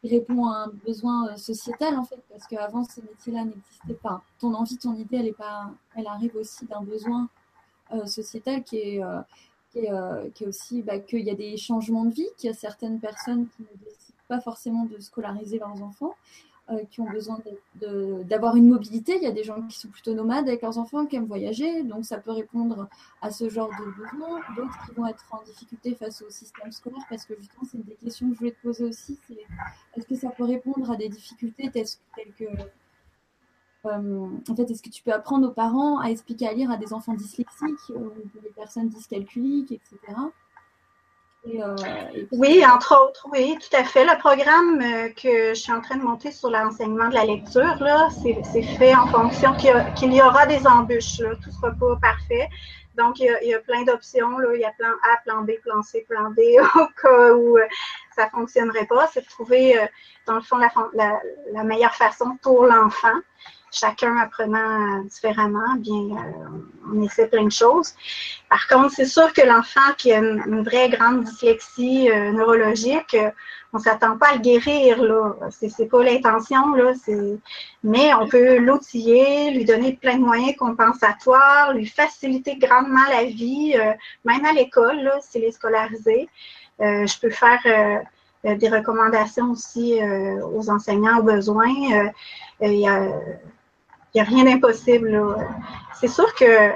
Speaker 1: Répond à un besoin euh, sociétal, en fait, parce qu'avant, ces métiers-là n'existaient pas. Ton envie, ton idée, elle, est pas, elle arrive aussi d'un besoin euh, sociétal qui est. Euh, qui aussi bah, qu'il y a des changements de vie, qu'il y a certaines personnes qui ne décident pas forcément de scolariser leurs enfants, euh, qui ont besoin d'avoir une mobilité. Il y a des gens qui sont plutôt nomades avec leurs enfants, qui aiment voyager, donc ça peut répondre à ce genre de besoins. D'autres qui vont être en difficulté face au système scolaire, parce que justement, c'est une des questions que je voulais te poser aussi, c'est est-ce que ça peut répondre à des difficultés telles que euh, en fait, est-ce que tu peux apprendre aux parents à expliquer à lire à des enfants dyslexiques ou des personnes dyscalculiques, etc.
Speaker 2: Euh, oui, entre autres, oui, tout à fait. Le programme euh, que je suis en train de monter sur l'enseignement de la lecture, là, c'est fait en fonction qu'il y, aura des embûches. Tout ne sera pas parfait. Donc, il y a, plein d'options. Il y a plan A, plan B, plan C, plan D, au cas où ça ne fonctionnerait pas. C'est de trouver, dans le fond, la meilleure façon pour l'enfant chacun apprenant différemment, bien, euh, on essaie plein de choses. Par contre, c'est sûr que l'enfant qui a une, vraie grande dyslexie euh, neurologique, euh, on ne s'attend pas à le guérir, là. C'est pas l'intention, là. Mais on peut l'outiller, lui donner plein de moyens compensatoires, lui faciliter grandement la vie, même à l'école, là, s'il est scolarisé. je peux faire des recommandations aussi aux enseignants au besoin. Il y a il n'y a rien d'impossible. C'est sûr que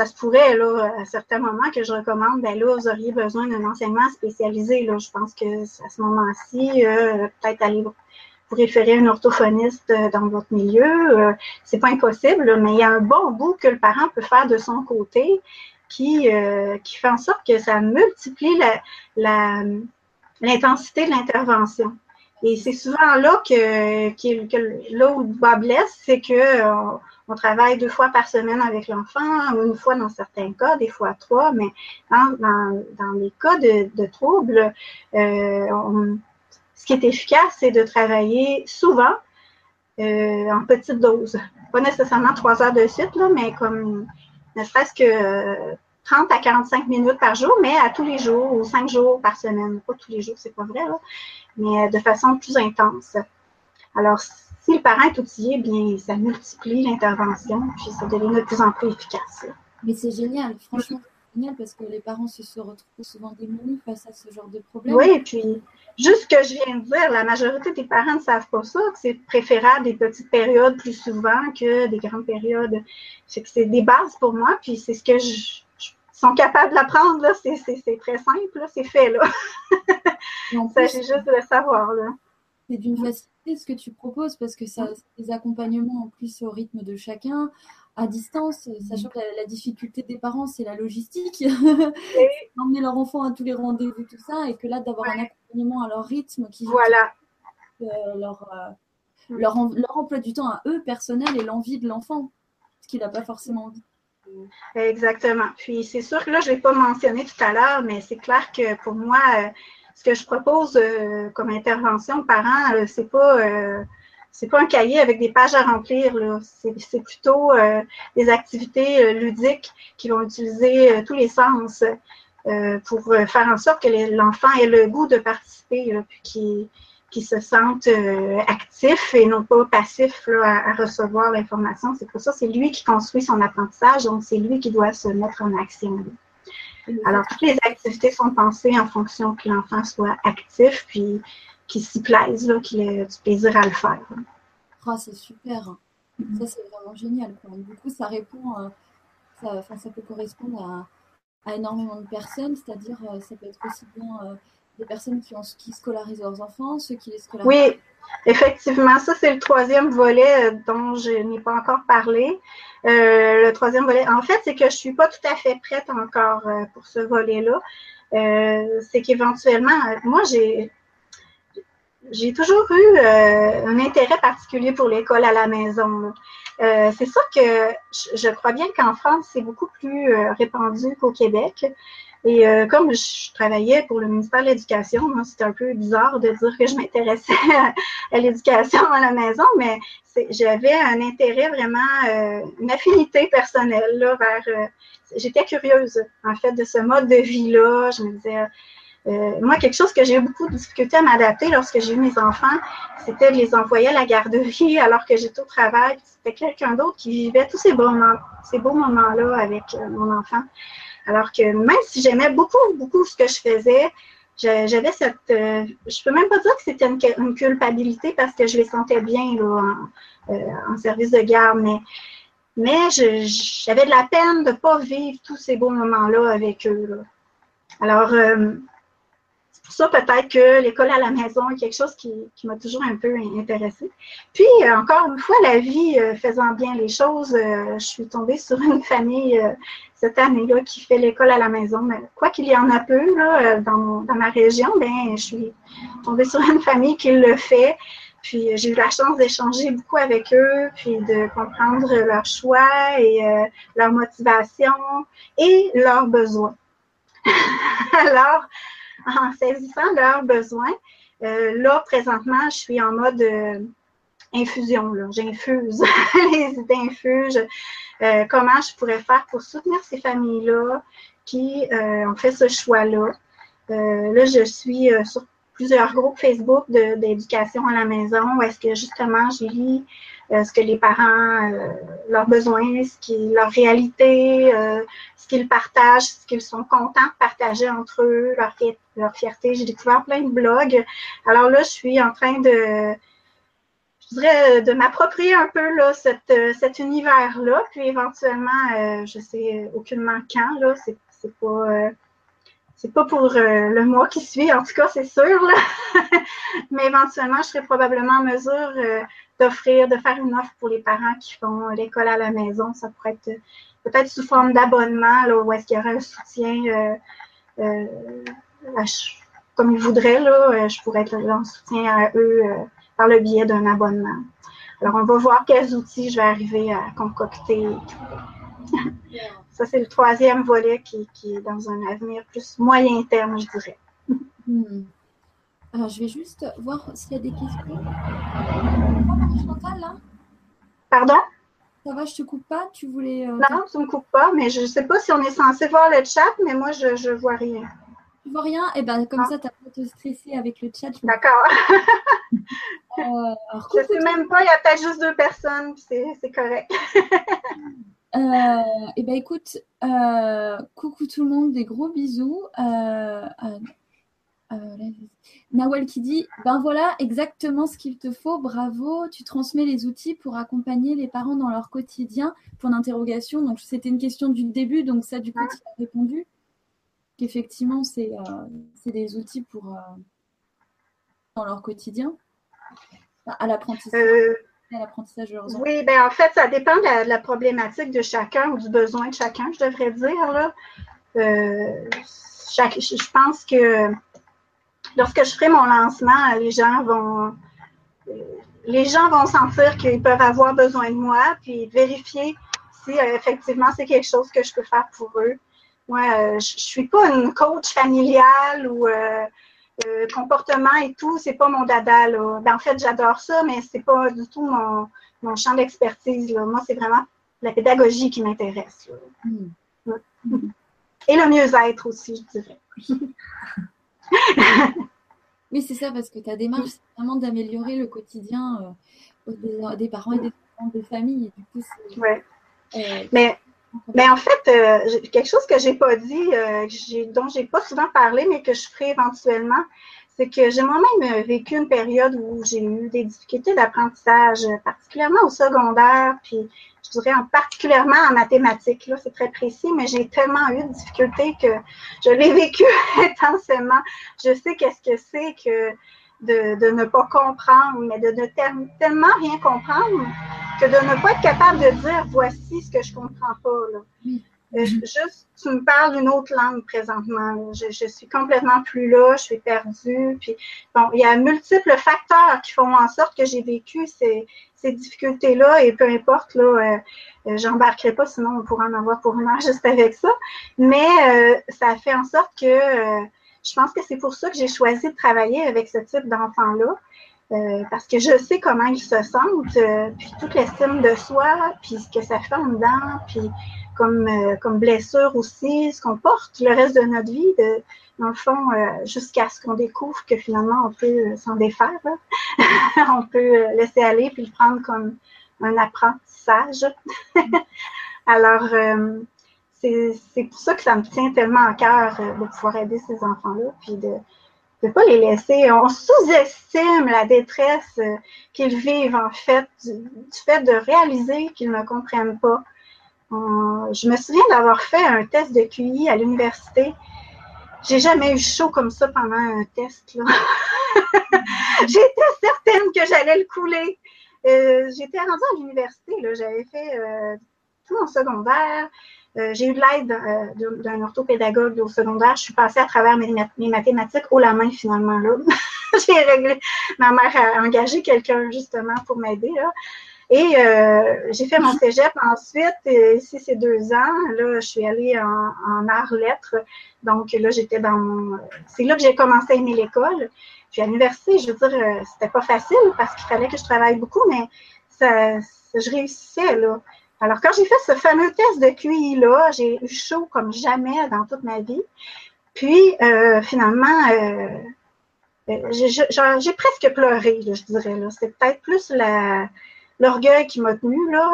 Speaker 2: ça se pourrait à certains moments que je recommande, ben là, vous auriez besoin d'un enseignement spécialisé. Là. Je pense que à ce moment-ci, euh, peut-être aller vous référer un orthophoniste euh, dans votre milieu. Euh, c'est pas impossible, mais il y a un bon bout que le parent peut faire de son côté qui, qui fait en sorte que ça multiplie l'intensité de l'intervention. Et c'est souvent là que, que, là où le blesse, c'est que euh, on travaille deux fois par semaine avec l'enfant, une fois dans certains cas, des fois trois, mais dans, dans, dans les cas de, de troubles, euh, ce qui est efficace, c'est de travailler souvent euh, en petite dose. Pas nécessairement trois heures de suite, là, mais comme ne serait-ce que 30 à 45 minutes par jour, mais à tous les jours ou cinq jours par semaine. Pas tous les jours, c'est pas vrai, là, mais de façon plus intense. Alors, si le parent est outillé, bien, ça multiplie l'intervention, puis ça devient de plus en plus efficace.
Speaker 1: Mais c'est génial, franchement, c'est génial parce que les parents se, retrouvent souvent démunis face à ce genre de problème.
Speaker 2: Oui, et puis, juste ce que je viens de dire, la majorité des parents ne savent pas ça, que c'est préférable des petites périodes plus souvent que des grandes périodes. C'est que c'est des bases pour moi, puis c'est ce que je, sont capables d'apprendre, là, c'est, très simple, c'est fait, là. Il s'agit juste de le savoir, là.
Speaker 1: C'est d'une facilité ce que tu proposes parce que ça, des accompagnements en plus au rythme de chacun, à distance, sachant que la, difficulté des parents, c'est la logistique. Emmener leur enfant à tous les rendez-vous, tout ça, et que là, d'avoir un accompagnement à leur rythme qui
Speaker 2: voilà.
Speaker 1: Euh, leur, euh, leur, leur emploi du temps à eux personnel et l'envie de l'enfant, ce qu'il n'a pas forcément envie.
Speaker 2: Exactement. Puis c'est sûr que là, je ne l'ai pas mentionné tout à l'heure, mais c'est clair que pour moi, euh, ce que je propose euh, comme intervention parents, euh, c'est pas c'est pas un cahier avec des pages à remplir. C'est plutôt des activités ludiques qui vont utiliser tous les sens pour faire en sorte que l'enfant ait le goût de participer, qui se sentent euh, actifs et non pas passifs à, recevoir l'information. C'est pour ça, c'est lui qui construit son apprentissage, donc c'est lui qui doit se mettre en action. Alors, toutes les activités sont pensées en fonction que l'enfant soit actif, puis qu'il s'y plaise, qu'il ait du plaisir à le faire.
Speaker 1: Ah, c'est super. Ça, c'est vraiment génial. Du coup, ça répond, ça, ça, peut correspondre à, énormément de personnes, c'est-à-dire, euh, ça peut être aussi bien des personnes qui, ont, qui scolarisent leurs enfants, ceux qui les scolarisent.
Speaker 2: Oui, Effectivement, ça, c'est le troisième volet euh, dont je n'ai pas encore parlé. Euh, le troisième volet, en fait, c'est que je suis pas tout à fait prête encore euh, pour ce volet-là. c'est qu'éventuellement, moi, j'ai j'ai toujours eu un intérêt particulier pour l'école à la maison. c'est sûr que je, crois bien qu'en France, c'est beaucoup plus répandu qu'au Québec. Et euh, comme je travaillais pour le ministère de l'Éducation, moi, c'était un peu bizarre de dire que je m'intéressais à, l'éducation à la maison, mais j'avais un intérêt vraiment, euh, une affinité personnelle là, vers. Euh, j'étais curieuse, en fait, de ce mode de vie-là. Je me disais. moi, quelque chose que j'ai eu beaucoup de difficulté à m'adapter lorsque j'ai eu mes enfants, c'était de les envoyer à la garderie alors que j'étais au travail. C'était quelqu'un d'autre qui vivait tous ces beaux moments, ces beaux moments-là avec mon enfant. Alors que même si j'aimais beaucoup, beaucoup ce que je faisais, j'avais cette. Euh, je peux même pas dire que c'était une, culpabilité parce que je les sentais bien là, en, euh, service de garde, mais, mais j'avais de la peine de ne pas vivre tous ces beaux moments-là avec eux. Alors, euh, ça, peut-être que l'école à la maison est quelque chose qui, m'a toujours un peu intéressée. Puis, euh, encore une fois, la vie euh, faisant bien les choses, euh, je suis tombée sur une famille cette année-là qui fait l'école à la maison. Mais quoi qu'il y en a peu là, dans, ma région, ben, je suis tombée sur une famille qui le fait. Puis j'ai eu la chance d'échanger beaucoup avec eux, puis de comprendre leurs choix et leur motivation et leurs besoins. Alors, en saisissant leurs besoins. Euh, là, présentement, je suis en mode euh, infusion. J'infuse les idées infuses. Euh, comment je pourrais faire pour soutenir ces familles-là? Qui ont fait ce choix-là. là, je suis sur plusieurs groupes Facebook d'éducation à la maison où est-ce que justement j'ai lis euh, ce que les parents, euh, leurs besoins, ce qui, leur réalité, euh, ce qu'ils partagent, ce qu'ils sont contents de partager entre eux, leur, leur fierté. J'ai découvert plein de blogs. Alors là, je suis en train de, je dirais, de m'approprier un peu là, cet univers-là. Puis éventuellement, je sais aucunement quand, là, c'est, c'est pas c'est pas pour le mois qui suit, en tout cas, c'est sûr. Là. Mais éventuellement, je serai probablement en mesure d'offrir, de faire une offre pour les parents qui font l'école à la maison. Ça pourrait être peut-être sous forme d'abonnement, là, où est-ce qu'il y aurait un soutien euh, euh, comme ils voudraient. Là, euh, je pourrais être en soutien à eux par le biais d'un abonnement. Alors, on va voir quels outils je vais arriver à concocter. Ça, c'est le troisième volet qui, est dans un avenir plus moyen terme, je dirais.
Speaker 1: Alors, je vais juste voir s'il y a des questions. Chantal, là
Speaker 2: Pardon?
Speaker 1: Ça va, je te coupe pas Tu voulais.
Speaker 2: Euh, non, tu ne me coupes pas, mais je ne sais pas si on est censé voir le chat, mais moi, je ne vois rien.
Speaker 1: Tu vois rien? Eh bien, comme ah. ça, tu n'as pas te stresser avec le chat.
Speaker 2: D'accord. euh, je ne sais même pas, il y a peut-être juste deux personnes, c'est correct.
Speaker 1: euh, eh bien, écoute, coucou tout le monde, des gros bisous. Euh, Nawal qui dit Ben voilà exactement ce qu'il te faut, bravo, tu transmets les outils pour accompagner les parents dans leur quotidien. Point d'interrogation. Donc c'était une question du début, donc ça du coup tu as répondu. Qu'effectivement c'est euh, des outils pour euh, dans leur quotidien, à l'apprentissage. Euh,
Speaker 2: oui, ben en fait, ça dépend de la, problématique de chacun ou du besoin de chacun, je devrais dire. Là. je pense que lorsque je ferai mon lancement, les gens vont les gens vont sentir qu'ils peuvent avoir besoin de moi, puis vérifier si euh, effectivement c'est quelque chose que je peux faire pour eux. Moi, euh, je, ne suis pas une coach familiale ou euh, comportement et tout, c'est pas mon dada. Là. Ben, en fait, j'adore ça, mais c'est pas du tout mon, champ d'expertise. Moi, c'est vraiment la pédagogie qui m'intéresse. Mm. Et le mieux-être aussi, je dirais.
Speaker 1: oui, c'est ça, parce que ta démarche, c'est vraiment d'améliorer le quotidien euh, des, parents et des du coup,
Speaker 2: ouais. Euh, mais, mais en fait, euh, quelque chose que j'ai pas dit, dont j'ai pas souvent parlé, mais que je ferai éventuellement, c'est que j'ai moi-même vécu une période où j'ai eu des difficultés d'apprentissage, particulièrement au secondaire, puis je dirais en particulièrement en mathématiques, là, c'est très précis, mais j'ai tellement eu de difficultés que je l'ai vécu intensément. Je sais qu'est-ce que c'est que de, ne pas comprendre, mais de ne tellement rien comprendre que de ne pas être capable de dire voici ce que je comprends pas. Là. Euh, juste, tu me parles une autre langue présentement. Je, je, suis complètement plus là, je suis perdue. Puis, bon, il y a multiples facteurs qui font en sorte que j'ai vécu ces, ces difficultés-là et peu importe, là, euh, euh j'embarquerai pas, sinon on pourrait en avoir pour une heure juste avec ça. Mais euh, ça fait en sorte que je pense que c'est pour ça que j'ai choisi de travailler avec ce type d'enfants-là. Euh, parce que je sais comment ils se sentent, euh, puis toute l'estime de soi, puis ce que ça fait en dedans, puis comme, euh, comme blessure aussi, ce qu'on porte le reste de notre vie, dans le fond, jusqu'à ce qu'on découvre que finalement on peut s'en défaire, on peut laisser aller puis le prendre comme un apprentissage. Alors, c'est pour ça que ça me tient tellement à cœur de pouvoir aider ces enfants-là, puis de, ne pas les laisser. On sous-estime la détresse euh, qu'ils vivent, en fait, du, fait de réaliser qu'ils ne comprennent pas. je me souviens d'avoir fait un test de QI à l'université. J'ai jamais eu chaud comme ça pendant un test. J'étais certaine que j'allais le couler. Euh, j'étais rendue à l'université. J'avais fait euh, tout mon secondaire. Euh, j'ai eu de l'aide euh, d'un orthopédagogue au secondaire. Je suis passée à travers mes, mathématiques haut la main finalement là. j'ai réglé. Ma mère a engagé quelqu'un justement pour m'aider Et euh, j'ai fait mon cégep ensuite. Ici, c'est deux ans. Là, je suis allée en, en arts lettres. Donc là, j'étais dans mon. C'est là que j'ai commencé à aimer l'école. Puis à l'université, je veux dire, c'était pas facile parce qu'il fallait que je travaille beaucoup, mais ça, je réussissais là. Alors, quand j'ai fait ce fameux test de QI-là, j'ai eu chaud comme jamais dans toute ma vie. Puis, euh, finalement, euh, euh, j'ai presque pleuré, je dirais. C'était peut-être plus l'orgueil qui m'a tenu là.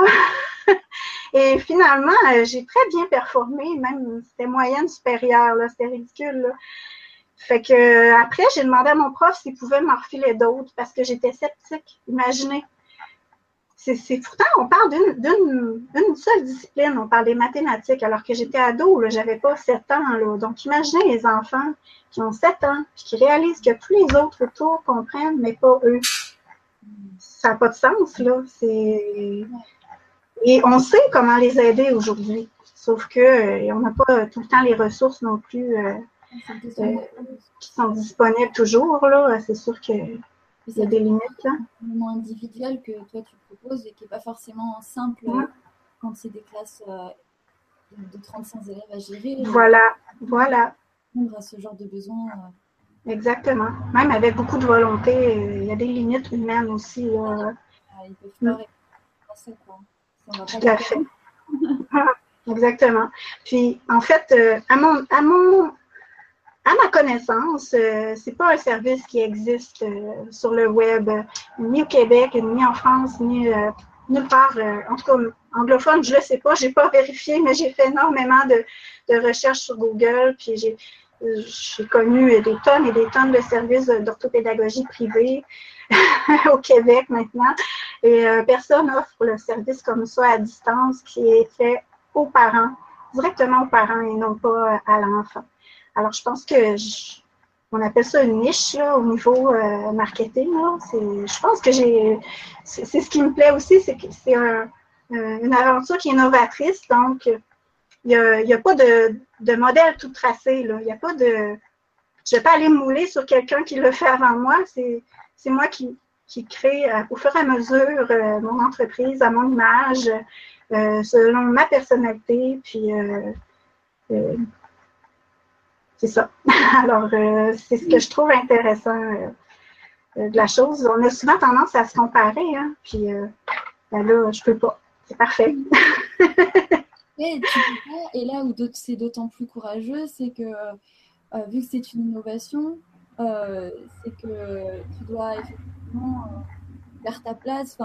Speaker 2: Et finalement, j'ai très bien performé, même c'était moyenne supérieure, c'était ridicule. Là. Fait que après, j'ai demandé à mon prof s'il pouvait m'en refiler d'autres parce que j'étais sceptique. Imaginez c'est pourtant, on parle d'une seule discipline, on parle des mathématiques, alors que j'étais ado, j'avais pas 7 ans. Là. Donc, imaginez les enfants qui ont 7 ans, puis qui réalisent que tous les autres autour comprennent, mais pas eux. Ça n'a pas de sens, là. Et on sait comment les aider aujourd'hui, sauf que euh, on n'a pas tout le temps les ressources non plus euh, euh, qui sont disponibles toujours, là. C'est sûr que il y a des limites là.
Speaker 1: Un individuel que toi tu proposes et qui n'est pas forcément simple quand c'est des classes euh, de 35 élèves à gérer.
Speaker 2: Voilà, voilà.
Speaker 1: À ce genre de besoin.
Speaker 2: Euh. Exactement. Même avec beaucoup de volonté, euh, il y a des limites humaines aussi. Ah, ils peuvent pas à ça, quoi. Tout à fait. Exactement. Puis, en fait, à mon, à mon à ma connaissance, euh, c'est pas un service qui existe euh, sur le web, ni au Québec, ni en France, ni euh, nulle part. en tout cas, anglophone, je le sais pas, j'ai pas vérifié, mais j'ai fait énormément de, recherches sur Google, puis j'ai connu des tonnes et des tonnes de services d'orthopédagogie privée au Québec maintenant. Et personne offre le service comme ça à distance qui est fait aux parents, directement aux parents et non pas à l'enfant. Alors, je pense que on appelle ça une niche au niveau euh, marketing. Je pense que j'ai. C'est ce qui me plaît aussi, c'est que c'est une aventure qui est novatrice. Donc, il n'y a, pas de, modèle tout tracé. Il a pas de. Je ne vais pas aller mouler sur quelqu'un qui le fait avant moi. C'est moi qui, crée euh, au fur et à mesure euh, mon entreprise à mon image, selon ma personnalité. Puis c'est ça. Alors, euh, c'est ce que je trouve intéressant euh, euh, de la chose. On a souvent tendance à se comparer, hein, puis ben là, je peux pas. C'est parfait.
Speaker 1: et, là où c'est d'autant plus courageux, c'est que vu que c'est une innovation, c'est que tu dois effectivement faire ta place,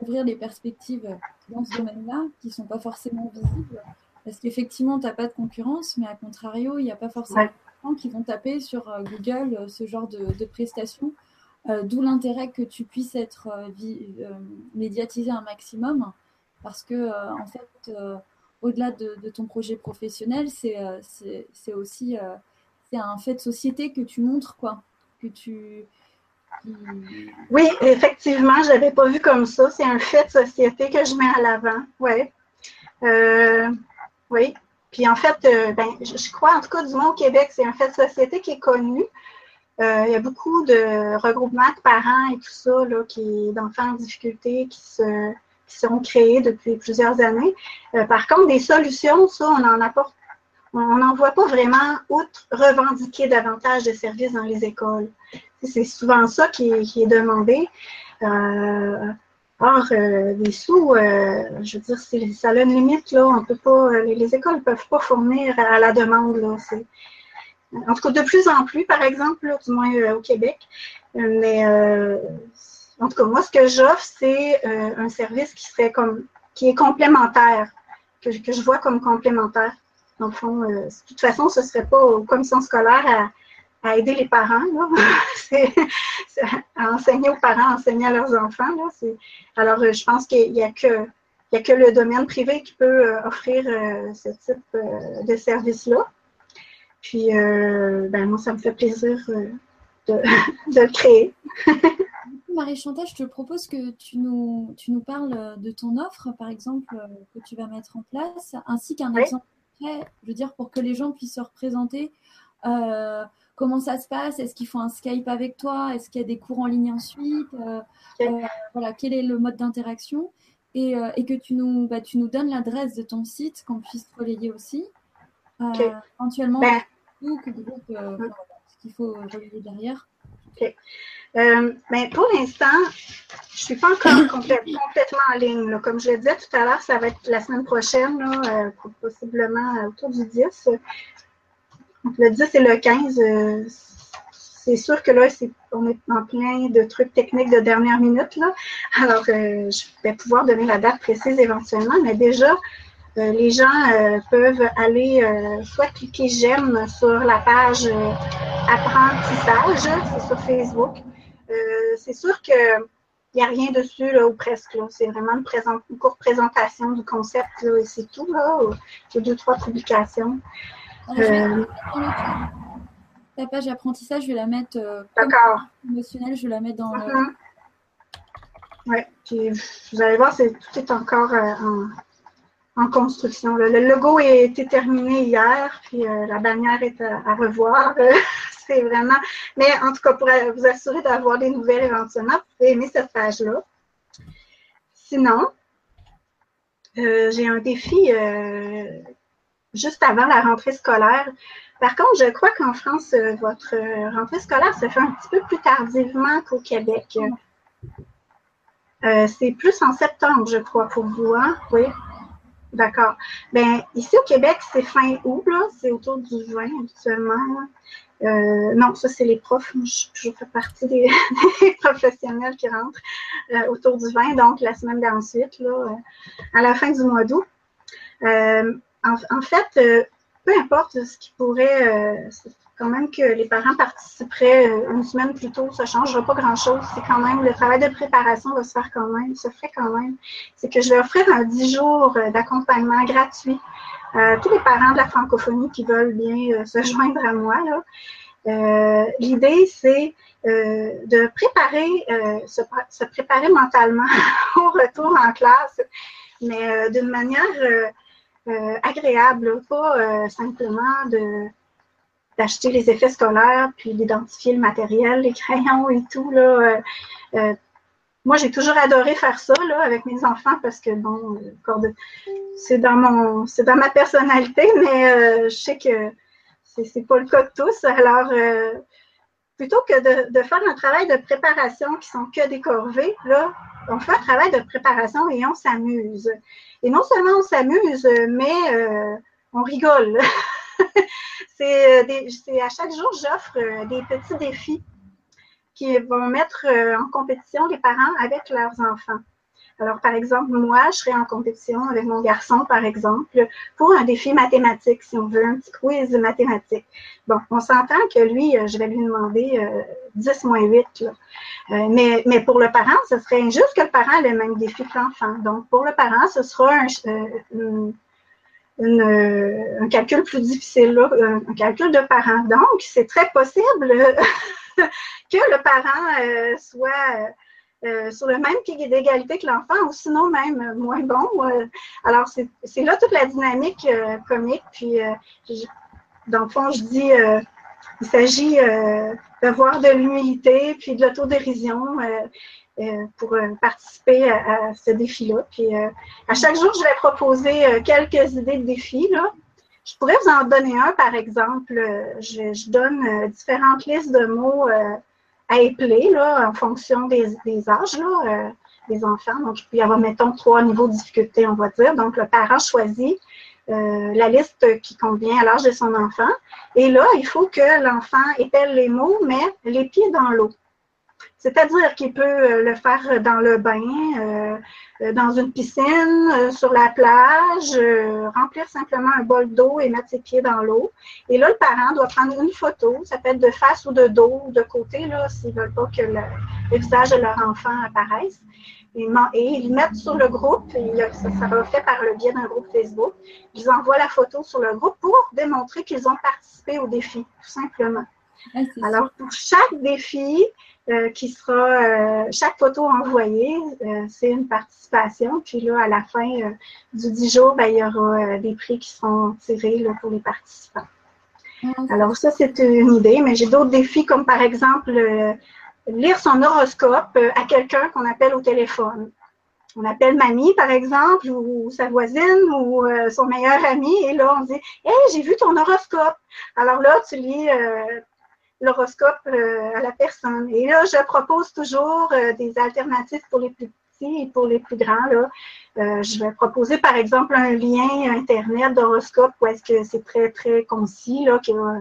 Speaker 1: ouvrir les perspectives dans ce domaine-là qui ne sont pas forcément visibles. Parce qu'effectivement, tu n'as pas de concurrence, mais à contrario, il n'y a pas forcément de gens qui vont taper sur euh, Google euh, ce genre de, prestations. Euh, d'où l'intérêt que tu puisses être médiatisé un maximum. Parce que, en fait, au-delà de, ton projet professionnel, c'est aussi un fait de société que tu montres. quoi. que tu...
Speaker 2: Oui, effectivement, je l'avais pas vu comme ça. C'est un fait de société que je mets à l'avant. Ouais. Euh, oui. Puis en fait, euh, ben, je crois, en tout cas, du moins au Québec, c'est un fait de société qui est connu. Euh, il y a beaucoup de regroupements de parents et tout ça, là, qui, d'enfants en difficulté qui se, qui sont créés depuis plusieurs années. par contre, des solutions, ça, on en apporte on n'en voit pas vraiment, outre revendiquer davantage de services dans les écoles. C'est souvent ça qui est, demandé. Euh, or, euh, les sous, euh, je veux dire, ça a une limite, là. On peut pas, les, écoles ne peuvent pas fournir à la demande, là. En tout cas, de plus en plus, par exemple, du moins au Québec. Mais en tout cas, moi, ce que j'offre, c'est un service qui serait comme qui est complémentaire, que, que je vois comme complémentaire. Dans le fond, de toute façon, ce ne serait pas aux commissions scolaires à, à aider les parents, c'est, à enseigner aux parents, à enseigner à leurs enfants. Là, alors, euh, je pense qu'il n'y a, que, il a que le domaine privé qui peut euh, offrir euh, ce type de service-là. Puis, ben, moi, ça me fait plaisir de, de, le créer.
Speaker 1: Marie-Chantal, je te propose que tu nous, tu nous parles de ton offre, par exemple, que tu vas mettre en place, ainsi qu'un exemple je veux dire, pour que les gens puissent se représenter comment ça se passe? Est-ce qu'ils font un Skype avec toi? Est-ce qu'il y a des cours en ligne ensuite? Euh, euh, Voilà, quel est le mode d'interaction? Et, euh, que tu nous, bah, tu nous donnes l'adresse de ton site, qu'on puisse relayer aussi. Éventuellement, ben, ce qu'il faut relayer derrière.
Speaker 2: Ben, pour l'instant, je ne suis pas encore complètement en ligne. Comme je le disais tout à l'heure, ça va être la semaine prochaine, possiblement autour du 10 le 10 et le 15, euh, c'est sûr que là, on est en plein de trucs techniques de dernière minute. Alors, euh, je vais pouvoir donner la date précise éventuellement, mais déjà, euh, les gens peuvent aller soit cliquer j'aime sur la page apprentissage, c'est sur Facebook. c'est sûr que il n'y a rien dessus, ou presque. C'est vraiment une, courte présentation du concept, et c'est tout. Là. Il deux, trois publications.
Speaker 1: Euh, ta page apprentissage, je vais la mettre euh, émotionnelle, je vais la mettre dans.
Speaker 2: Mhm. Oui, vous allez voir, c'est, tout est encore euh, en, construction. Le, logo a été terminé hier, puis la bannière est à, revoir. c'est vraiment. Mais en tout cas, pour vous assurer d'avoir des nouvelles éventuellement, vous pouvez aimer cette page-là. Sinon, j'ai un défi juste avant la rentrée scolaire. Par contre, je crois qu'en France, euh, votre rentrée scolaire se fait un petit peu plus tardivement qu'au Québec. Euh, c'est plus en septembre, je crois, pour vous, hein? Oui. D'accord. Ben, ici au Québec, c'est fin août. C'est autour du 20 habituellement. Euh, non, ça, c'est les profs. Je, fais partie des, professionnels qui rentrent autour du 20, donc la semaine d'ensuite, à la fin du mois d'août. En, fait, euh, peu importe ce qui pourrait, euh, quand même que les parents participeraient euh, une semaine plus tôt, ça ne changera pas grand-chose. C'est quand même, le travail de préparation va se faire quand même, se ferait quand même. C'est que je vais offrir un 10 jours d'accompagnement gratuit à tous les parents de la francophonie qui veulent bien se joindre à moi. L'idée, c'est de préparer, se, se, préparer mentalement au retour en classe, mais d'une manière euh, agréable, pas euh, simplement de d'acheter les effets scolaires, puis d'identifier le matériel, les crayons et tout. Là. Euh, moi, j'ai toujours adoré faire ça avec mes enfants parce que bon, c'est dans mon c'est dans ma personnalité, mais je sais que c'est pas le cas de tous. Alors, plutôt que de, faire un travail de préparation qui sont que des corvées, là, on fait un travail de préparation et on s'amuse. Et non seulement on s'amuse, mais euh, on rigole. Euh, c'est à chaque jour, j'offre euh, des petits défis qui vont mettre en compétition les parents avec leurs enfants. Alors, par exemple, moi, je serai en compétition avec mon garçon, par exemple, pour un défi mathématique, si on veut, un petit quiz mathématique. Bon, on s'entend que lui, je vais lui demander 10 moins 8. Là. Euh, mais, mais pour le parent, ce serait injuste que le parent ait le même défi que l'enfant. Donc, pour le parent, ce sera un, euh, euh, un calcul plus difficile, là, un calcul de parent. Donc, c'est très possible que le parent soit sur le même pied d'égalité que l'enfant, ou sinon même moins bon. alors, c'est là toute la dynamique comique. Puis, dans le fond, je dis, il s'agit d'avoir de l'humilité, puis de l'autodérision. Euh, pour euh, participer à, ce défi-là. Puis euh, à chaque jour, je vais proposer quelques idées de défis. Je pourrais vous en donner un, par exemple. Je, donne différentes listes de mots à épeler là, en fonction des, âges là, des enfants. Donc, il peut y avoir, mettons, trois niveaux de difficulté, on va dire. Donc, le parent choisit la liste qui convient à l'âge de son enfant. Et là, il faut que l'enfant épelle les mots, mais les pieds dans l'eau. C'est-à-dire qu'il peut euh, le faire dans le bain, euh, euh, dans une piscine, sur la plage, remplir simplement un bol d'eau et mettre ses pieds dans l'eau. Et là, le parent doit prendre une photo, ça peut être de face ou de dos ou de côté, là, s'ils ne veulent pas que le, visage de leur enfant apparaisse. Et, ils mettent sur le groupe, ça, ça va fait par le biais d'un groupe Facebook. Ils envoient la photo sur le groupe pour démontrer qu'ils ont participé au défi, tout simplement. Alors, pour chaque défi, qui sera euh, chaque photo envoyée, euh, c'est une participation. Puis là, à la fin du 10 jours, ben, il y aura des prix qui seront tirés pour les participants. Ah, Alors ça, c'est une idée, mais j'ai d'autres défis comme par exemple lire son horoscope à quelqu'un qu'on appelle au téléphone. On appelle mamie, par exemple, ou, sa voisine, ou son meilleur ami, et là, on dit Hey, j'ai vu ton horoscope. Alors là, tu lis l'horoscope euh, à la personne. Et là, je propose toujours euh, des alternatives pour les plus petits et pour les plus grands. Là. Euh, je vais proposer, par exemple, un lien Internet d'horoscope où est-ce que c'est très, très concis, là, qui a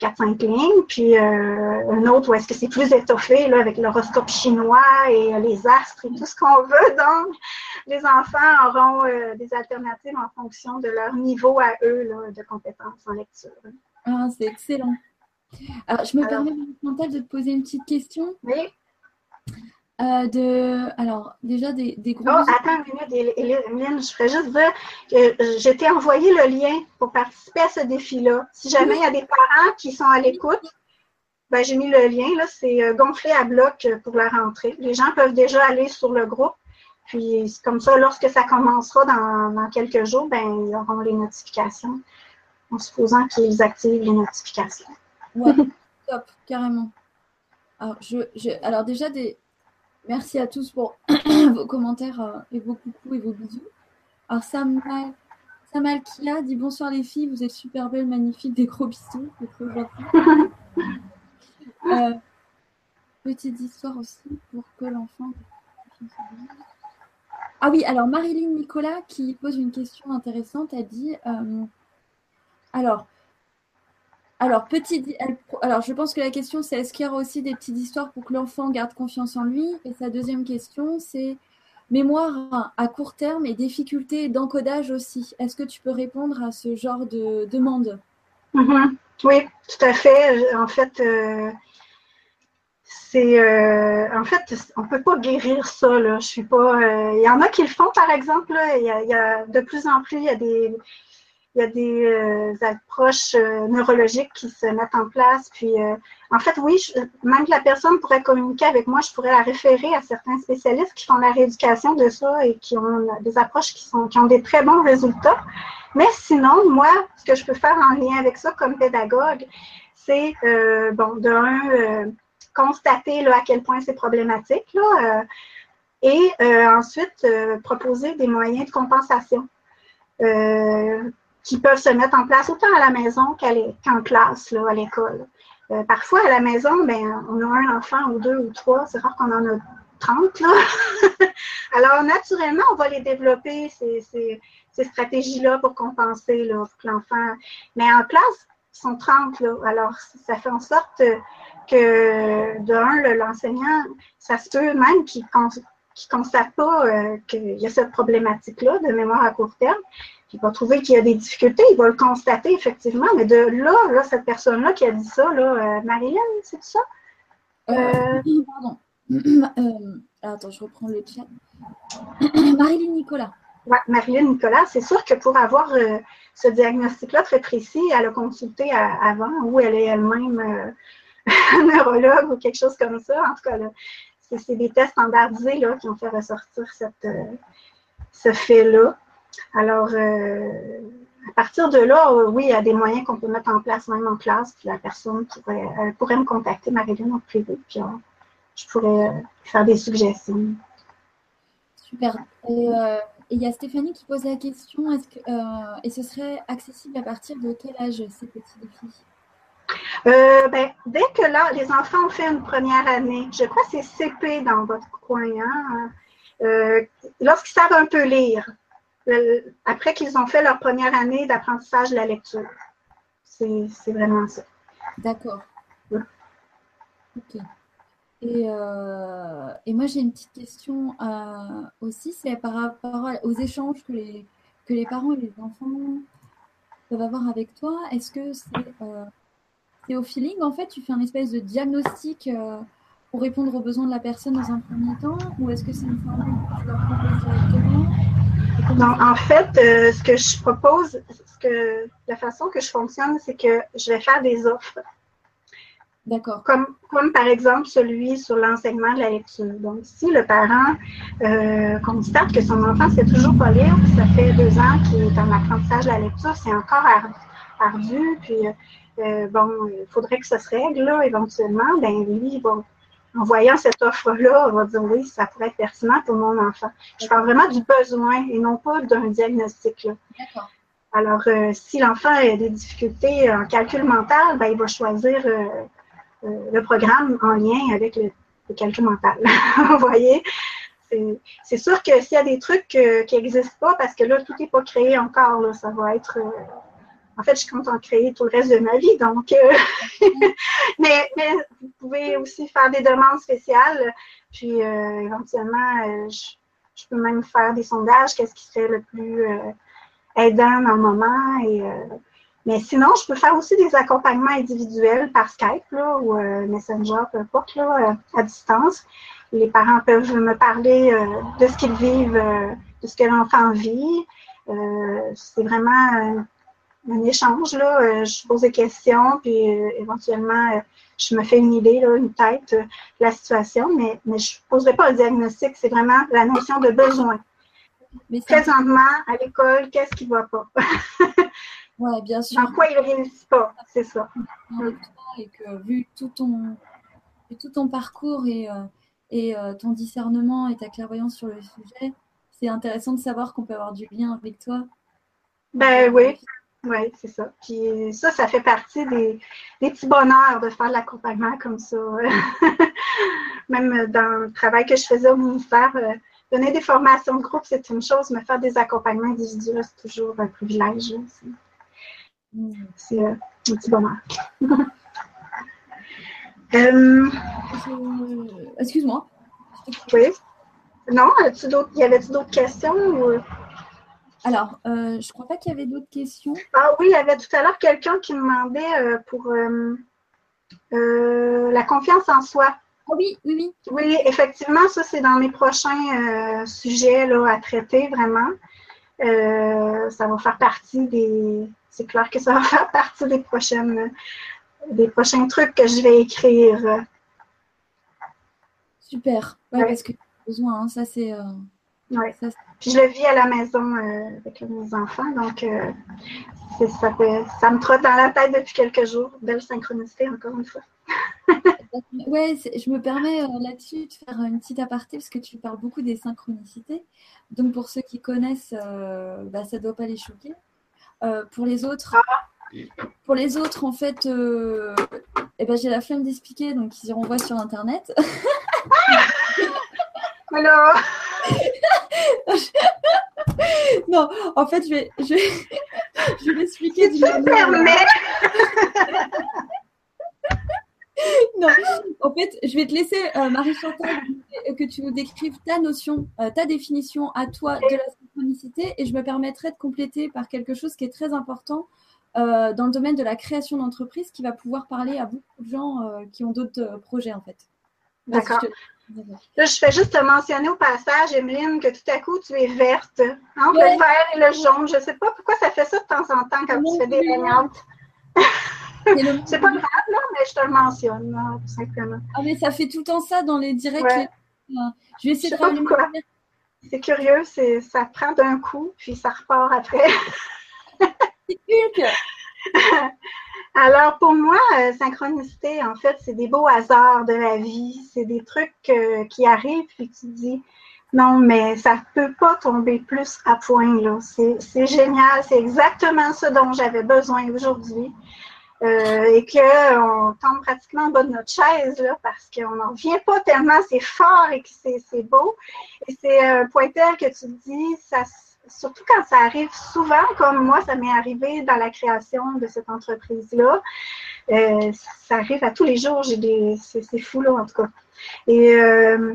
Speaker 2: 4-5 lignes, puis un autre où est-ce que c'est plus étoffé, là, avec l'horoscope chinois et les astres et tout ce qu'on veut. Donc, les enfants auront des alternatives en fonction de leur niveau à eux là, de compétences en lecture.
Speaker 1: Ah, c'est excellent. Alors, je me permets, Chantal, de te poser une petite question.
Speaker 2: Oui.
Speaker 1: Euh, de, alors, déjà des, des
Speaker 2: gros. Oh, attends une minute, Emeline, je ferais juste dire que j'ai été envoyé le lien pour participer à ce défi-là. Si jamais il y a des parents qui sont à l'écoute, ben, j'ai mis le lien, là, c'est euh, gonflé à bloc pour la rentrée. Les gens peuvent déjà aller sur le groupe. Puis, comme ça, lorsque ça commencera dans, dans quelques jours, ben, ils auront les notifications, en supposant qu'ils activent les notifications.
Speaker 1: Ouais, top, carrément. Alors, je, alors déjà, des... merci à tous pour vos commentaires euh, et vos coucou et vos bisous. Alors, Samal, Samal Kia dit bonsoir les filles, vous êtes super belles, magnifiques, des gros bisous, trop. Euh, petite histoire aussi pour que l'enfant. Ah oui, alors Marilyn Nicolas qui pose une question intéressante a dit euh, alors, alors, petit, je pense que la question, c'est est-ce qu'il y aura aussi des petites histoires pour que l'enfant garde confiance en lui? Et sa deuxième question, c'est mémoire à court terme et difficultés d'encodage aussi. Est-ce que tu peux répondre à ce genre de demande?
Speaker 2: Mm-hmm. Oui, tout à fait. En fait, euh, c'est euh, en fait, on peut pas guérir ça. Là. Je suis pas. Euh, il y en a qui le font, par exemple. Il, de plus en plus, il y a des il y a des euh, approches euh, neurologiques qui se mettent en place. Puis, euh, en fait, oui, même que la personne pourrait communiquer avec moi, je pourrais la référer à certains spécialistes qui font la rééducation de ça et qui ont des approches qui, sont, qui ont des très bons résultats. Mais sinon, moi, ce que je peux faire en lien avec ça comme pédagogue, c'est, bon, d'un, constater là, à quel point c'est problématique, là, et ensuite proposer des moyens de compensation. Qui peuvent se mettre en place autant à la maison qu'en classe, là, à l'école. Euh, parfois, à la maison, ben, on a un enfant ou deux ou trois, c'est rare qu'on en a 30. Là. Alors, naturellement, on va les développer, ces, ces, stratégies-là pour compenser pour que l'enfant. Mais en classe, ils sont 30. Là. Alors, ça fait en sorte que, d'un, l'enseignant, ça se peut même qu'il ne constate pas euh, qu'il y a cette problématique-là de mémoire à court terme il va trouver qu'il y a des difficultés, il va le constater effectivement, mais de là, là cette personne-là qui a dit ça, là, euh, c'est ça?
Speaker 1: Euh, euh, pardon. attends, je reprends le chat. Marilyn Nicolas.
Speaker 2: Oui, Marilyn Nicolas, c'est sûr que pour avoir ce diagnostic-là très précis, elle a consulté avant ou elle est elle-même neurologue ou quelque chose comme ça. En tout cas, c'est des tests standardisés là, qui ont fait ressortir cette, ce fait-là. Alors, à partir de là, oui, il y a des moyens qu'on peut mettre en place même en classe, puis la personne pourrait, pourrait me contacter, Marilyn, en privé, puis je pourrais faire des suggestions.
Speaker 1: Super. Euh, et il y a Stéphanie qui pose la question est-ce que, euh, et ce serait accessible à partir de quel âge ces petits défis?
Speaker 2: Euh, ben, dès que là, les enfants ont fait une première année, je crois que c'est CP dans votre coin, hein, lorsqu'ils savent un peu lire, après qu'ils ont fait leur première année d'apprentissage de la lecture. C'est vraiment ça.
Speaker 1: D'accord. Ok. Euh, et, moi, j'ai une petite question euh, aussi, c'est par rapport aux échanges que les, que les parents et les enfants peuvent avoir avec toi. Est-ce que euh, c'est au feeling, en fait Tu fais un espèce de diagnostic pour répondre aux besoins de la personne dans un premier temps Ou est-ce que c'est une formule que tu leur proposes directement?
Speaker 2: Non, en fait, ce que je propose, ce que, la façon que je fonctionne, c'est que je vais faire des offres
Speaker 1: D'accord.
Speaker 2: Comme, comme par exemple celui sur l'enseignement de la lecture. Donc, si le parent euh, constate que son enfant ne sait toujours pas lire, ça fait deux ans qu'il est en apprentissage de la lecture, c'est encore ardu, puis euh, bon, il faudrait que ça se règle là, éventuellement, ben lui, bon, en voyant cette offre-là, on va dire oui, ça pourrait être pertinent pour mon enfant. Je parle vraiment du besoin et non pas d'un diagnostic.
Speaker 1: D'accord.
Speaker 2: Alors, euh, si l'enfant a des difficultés en calcul mental, ben, il va choisir euh, euh, le programme en lien avec le, calcul mental. Vous voyez? C'est sûr que s'il y a des trucs qui n'existent pas, parce que là, tout n'est pas créé encore, là, ça va être. Euh, en fait, je compte en créer tout le reste de ma vie, donc. Euh, mais, vous pouvez aussi faire des demandes spéciales, puis éventuellement, je, peux même faire des sondages, qu'est-ce qui serait le plus aidant dans le moment, mais sinon, je peux faire aussi des accompagnements individuels par Skype là, ou euh, Messenger, peu importe, là, euh, à distance. Les parents peuvent me parler euh, de ce qu'ils vivent, de ce que l'enfant vit. c'est vraiment un échange. Là. je pose des questions, puis éventuellement, je me fais une idée, là, une tête de la situation, mais, mais je ne poserai pas le diagnostic. C'est vraiment la notion de besoin. Mais Présentement, à l'école, qu'est-ce qui ne va pas?
Speaker 1: Ouais, bien sûr.
Speaker 2: Dans quoi il ne réussit pas, c'est ça.
Speaker 1: Et que vu tout ton, tout ton parcours et, euh, et euh, ton discernement et ta clairvoyance sur le sujet, c'est intéressant de savoir qu'on peut avoir du lien avec toi.
Speaker 2: Ben oui, oui, c'est ça. Puis ça, ça fait partie des, des petits bonheurs de faire de l'accompagnement comme ça. Même dans le travail que je faisais au ministère, euh, donner des formations de groupe, c'est une chose, mais faire des accompagnements individuels, c'est toujours un privilège. C'est euh, un petit bonheur.
Speaker 1: Euh, excuse-moi.
Speaker 2: Oui. Non, y avait-tu d'autres questions?
Speaker 1: Alors, euh, je crois pas qu'il y avait d'autres questions.
Speaker 2: Ah oui, il y avait tout à l'heure quelqu'un qui me demandait pour la confiance en soi.
Speaker 1: Ah oui, oui, oui.
Speaker 2: Effectivement, ça, c'est dans mes prochains sujets là, à traiter, vraiment. ça va faire partie des, c'est clair que ça va faire partie des prochaines des prochains trucs que je vais écrire.
Speaker 1: Super. Ouais, parce que besoin, hein. ça c'est. Euh,
Speaker 2: je le vis à la maison euh, avec mes enfants, donc euh, ça, ça me trotte dans la tête depuis quelques jours. Belle synchronicité, encore une fois.
Speaker 1: ouais, je me permets là-dessus de faire une petite aparté parce que tu parles beaucoup des synchronicités. Donc pour ceux qui connaissent, bah, ça ne doit pas les choquer. Euh, pour les autres, pour les autres, en fait, euh, eh ben, j'ai la flemme d'expliquer, donc ils iront voir sur Internet.
Speaker 2: Alors
Speaker 1: Non, en fait, je vais, je vais, je vais l'expliquer
Speaker 2: du manière...
Speaker 1: non, en fait, je vais te laisser, euh, Marie-Chantal, que tu nous décrives ta notion, euh, ta définition à toi de la synchronicité et je me permettrai de compléter par quelque chose qui est très important euh, dans le domaine de la création d'entreprise qui va pouvoir parler à beaucoup de gens qui ont d'autres projets en fait.
Speaker 2: D'accord. Là, je fais juste te mentionner au passage, Emeline, que tout à coup, tu es verte. Entre le vert et le jaune. Je ne sais pas pourquoi ça fait ça de temps en temps quand tu fais des baignades. c'est pas grave, là, mais je te le mentionne, tout simplement.
Speaker 1: Ah, mais ça fait tout le temps ça dans les directs. Je vais essayer de ramener
Speaker 2: C'est curieux, ça prend d'un coup, puis ça repart après. c'est Hulk! Alors, pour moi, euh, synchronicité, en fait, c'est des beaux hasards de la vie. C'est des trucs euh, qui arrivent, puis tu dis, non, mais ça peut pas tomber plus à point, là. C'est génial. C'est exactement ce dont j'avais besoin aujourd'hui. Euh, et qu'on tombe pratiquement en bas de notre chaise, là, parce qu'on n'en revient pas tellement, c'est fort et que c'est beau. Et c'est un point tel que tu dis, ça surtout quand ça arrive souvent, comme moi, ça m'est arrivé dans la création de cette entreprise-là. Euh, ça arrive à tous les jours. C'est fou là, en tout cas. Et euh,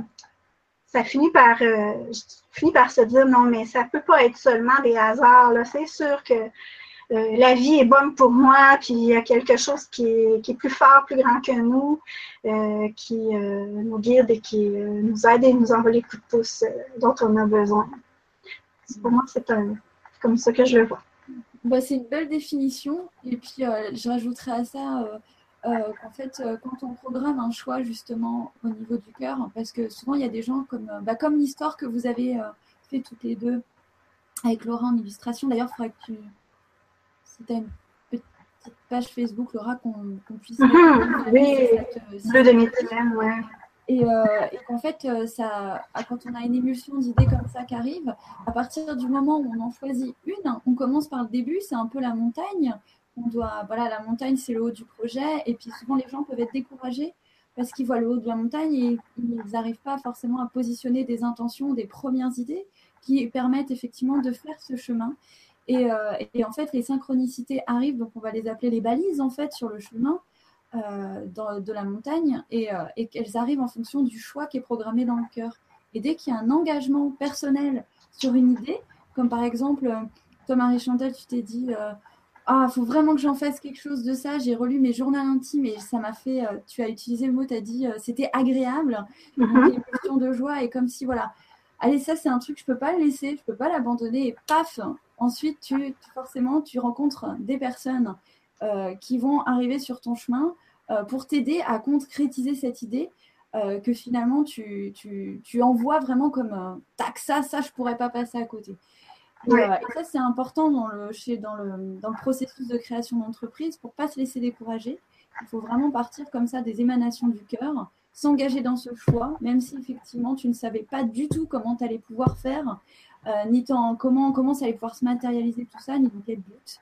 Speaker 2: ça finit par euh, par se dire non, mais ça peut pas être seulement des hasards. C'est sûr que la vie est bonne pour moi, puis il y a quelque chose qui est plus fort, plus grand que nous, qui nous guide et qui nous aide et nous envoie les coups de pouce dont on a besoin. Pour moi, c'est comme ça que je le vois.
Speaker 1: Bah, c'est une belle définition. Et puis, euh, je rajouterais à ça euh, euh, qu'en fait, quand on programme un choix justement au niveau du cœur, parce que souvent, il y a des gens comme, bah, comme l'histoire que vous avez fait toutes les deux avec Laura en illustration. D'ailleurs, il faudrait que tu. Si tu as une petite page Facebook, Laura, qu'on puisse.
Speaker 2: Mhm. oui, bleu de méthylène, ouais.
Speaker 1: Euh, et, qu'en fait, euh, ça, quand on a une émulsion d'idées comme ça qui arrive, à partir du moment où on en choisit une, on commence par le début, c'est un peu la montagne. On doit, voilà, la montagne, c'est le haut du projet. Et puis souvent, les gens peuvent être découragés parce qu'ils voient le haut de la montagne et ils n'arrivent pas forcément à positionner des intentions, des premières idées qui permettent effectivement de faire ce chemin. Et, euh, et en fait, les synchronicités arrivent, donc on va les appeler les balises en fait sur le chemin. Euh, dans, de la montagne et, euh, et qu'elles arrivent en fonction du choix qui est programmé dans le cœur. Et dès qu'il y a un engagement personnel sur une idée, comme par exemple, euh, toi Marie-Chantal, tu t'es dit Ah, il faut vraiment que j'en fasse quelque chose de ça. J'ai relu mes journaux intimes et ça m'a fait. tu as utilisé le mot, tu as dit c'était agréable. Donc, une question de joie et comme si, voilà, allez, ça c'est un truc, je peux pas le laisser, je peux pas l'abandonner. Et paf, ensuite, tu, forcément, tu rencontres des personnes qui vont arriver sur ton chemin euh, pour t'aider à concrétiser cette idée euh, que finalement tu, tu, tu, envoies vraiment comme tac, ça, ça, je pourrais pas passer à côté. Et, ça, c'est important dans le, chez, dans, le, dans le processus de création d'entreprise pour pas se laisser décourager. Il faut vraiment partir comme ça des émanations du cœur, s'engager dans ce choix, même si effectivement tu ne savais pas du tout comment tu allais pouvoir faire, ni comment, comment ça allait pouvoir se matérialiser tout ça, ni dans quel but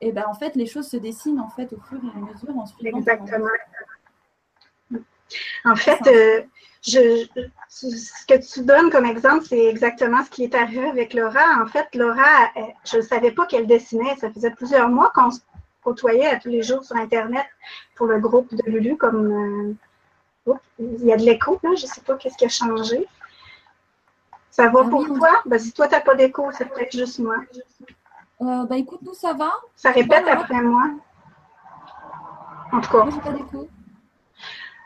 Speaker 1: et ben en fait, les choses se dessinent en fait au fur et à mesure en suivant.
Speaker 2: Exactement. En fait, euh, je, ce que tu donnes comme exemple, c'est exactement ce qui est arrivé avec Laura. En fait, Laura, je ne savais pas qu'elle dessinait. Ça faisait plusieurs mois qu'on se côtoyait à tous les jours sur Internet pour le groupe de Lulu. Comme euh, il y a de l'écho, là. Je ne sais pas qu'est-ce qui a changé. Ça va ah pour toi? Ben, si toi, tu n'as pas d'écho, c'est peut-être juste moi.
Speaker 1: Euh, bah écoute, nous ça va.
Speaker 2: Ça répète après moi. En tout cas.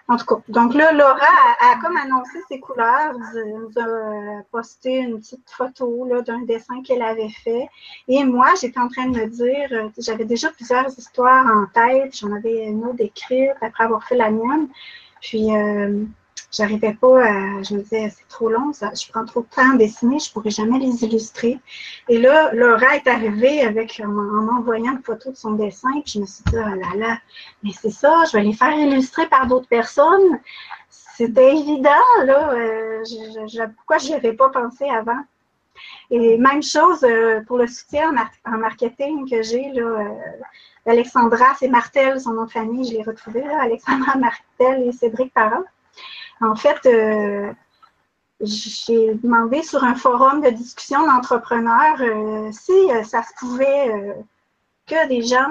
Speaker 2: En tout cas. Donc là, Laura a, comme annoncé ses couleurs, nous a posté une petite photo d'un dessin qu'elle avait fait. Et moi, j'étais en train de me dire, euh, j'avais déjà plusieurs histoires en tête. J'en avais une autre écrite après avoir fait la mienne. Puis euh, j'arrivais pas à. Je me disais, c'est trop long, ça, je prends trop de temps à dessiner, je pourrais jamais les illustrer. Et là, Laura est arrivée avec, en, m'envoyant une photo de son dessin, puis je me suis dit, oh là là, mais c'est ça, je vais les faire illustrer par d'autres personnes. C'était évident, là. Euh, pourquoi je n'y avais pas pensé avant? Et même chose euh, pour le soutien en, marketing que j'ai, là. Euh, Alexandra, c'est Martel, son nom de famille, je l'ai retrouvé, là, Alexandra Martel et Cédric Parent. En fait, euh, j'ai demandé sur un forum de discussion d'entrepreneurs euh, si euh, ça se pouvait que des gens.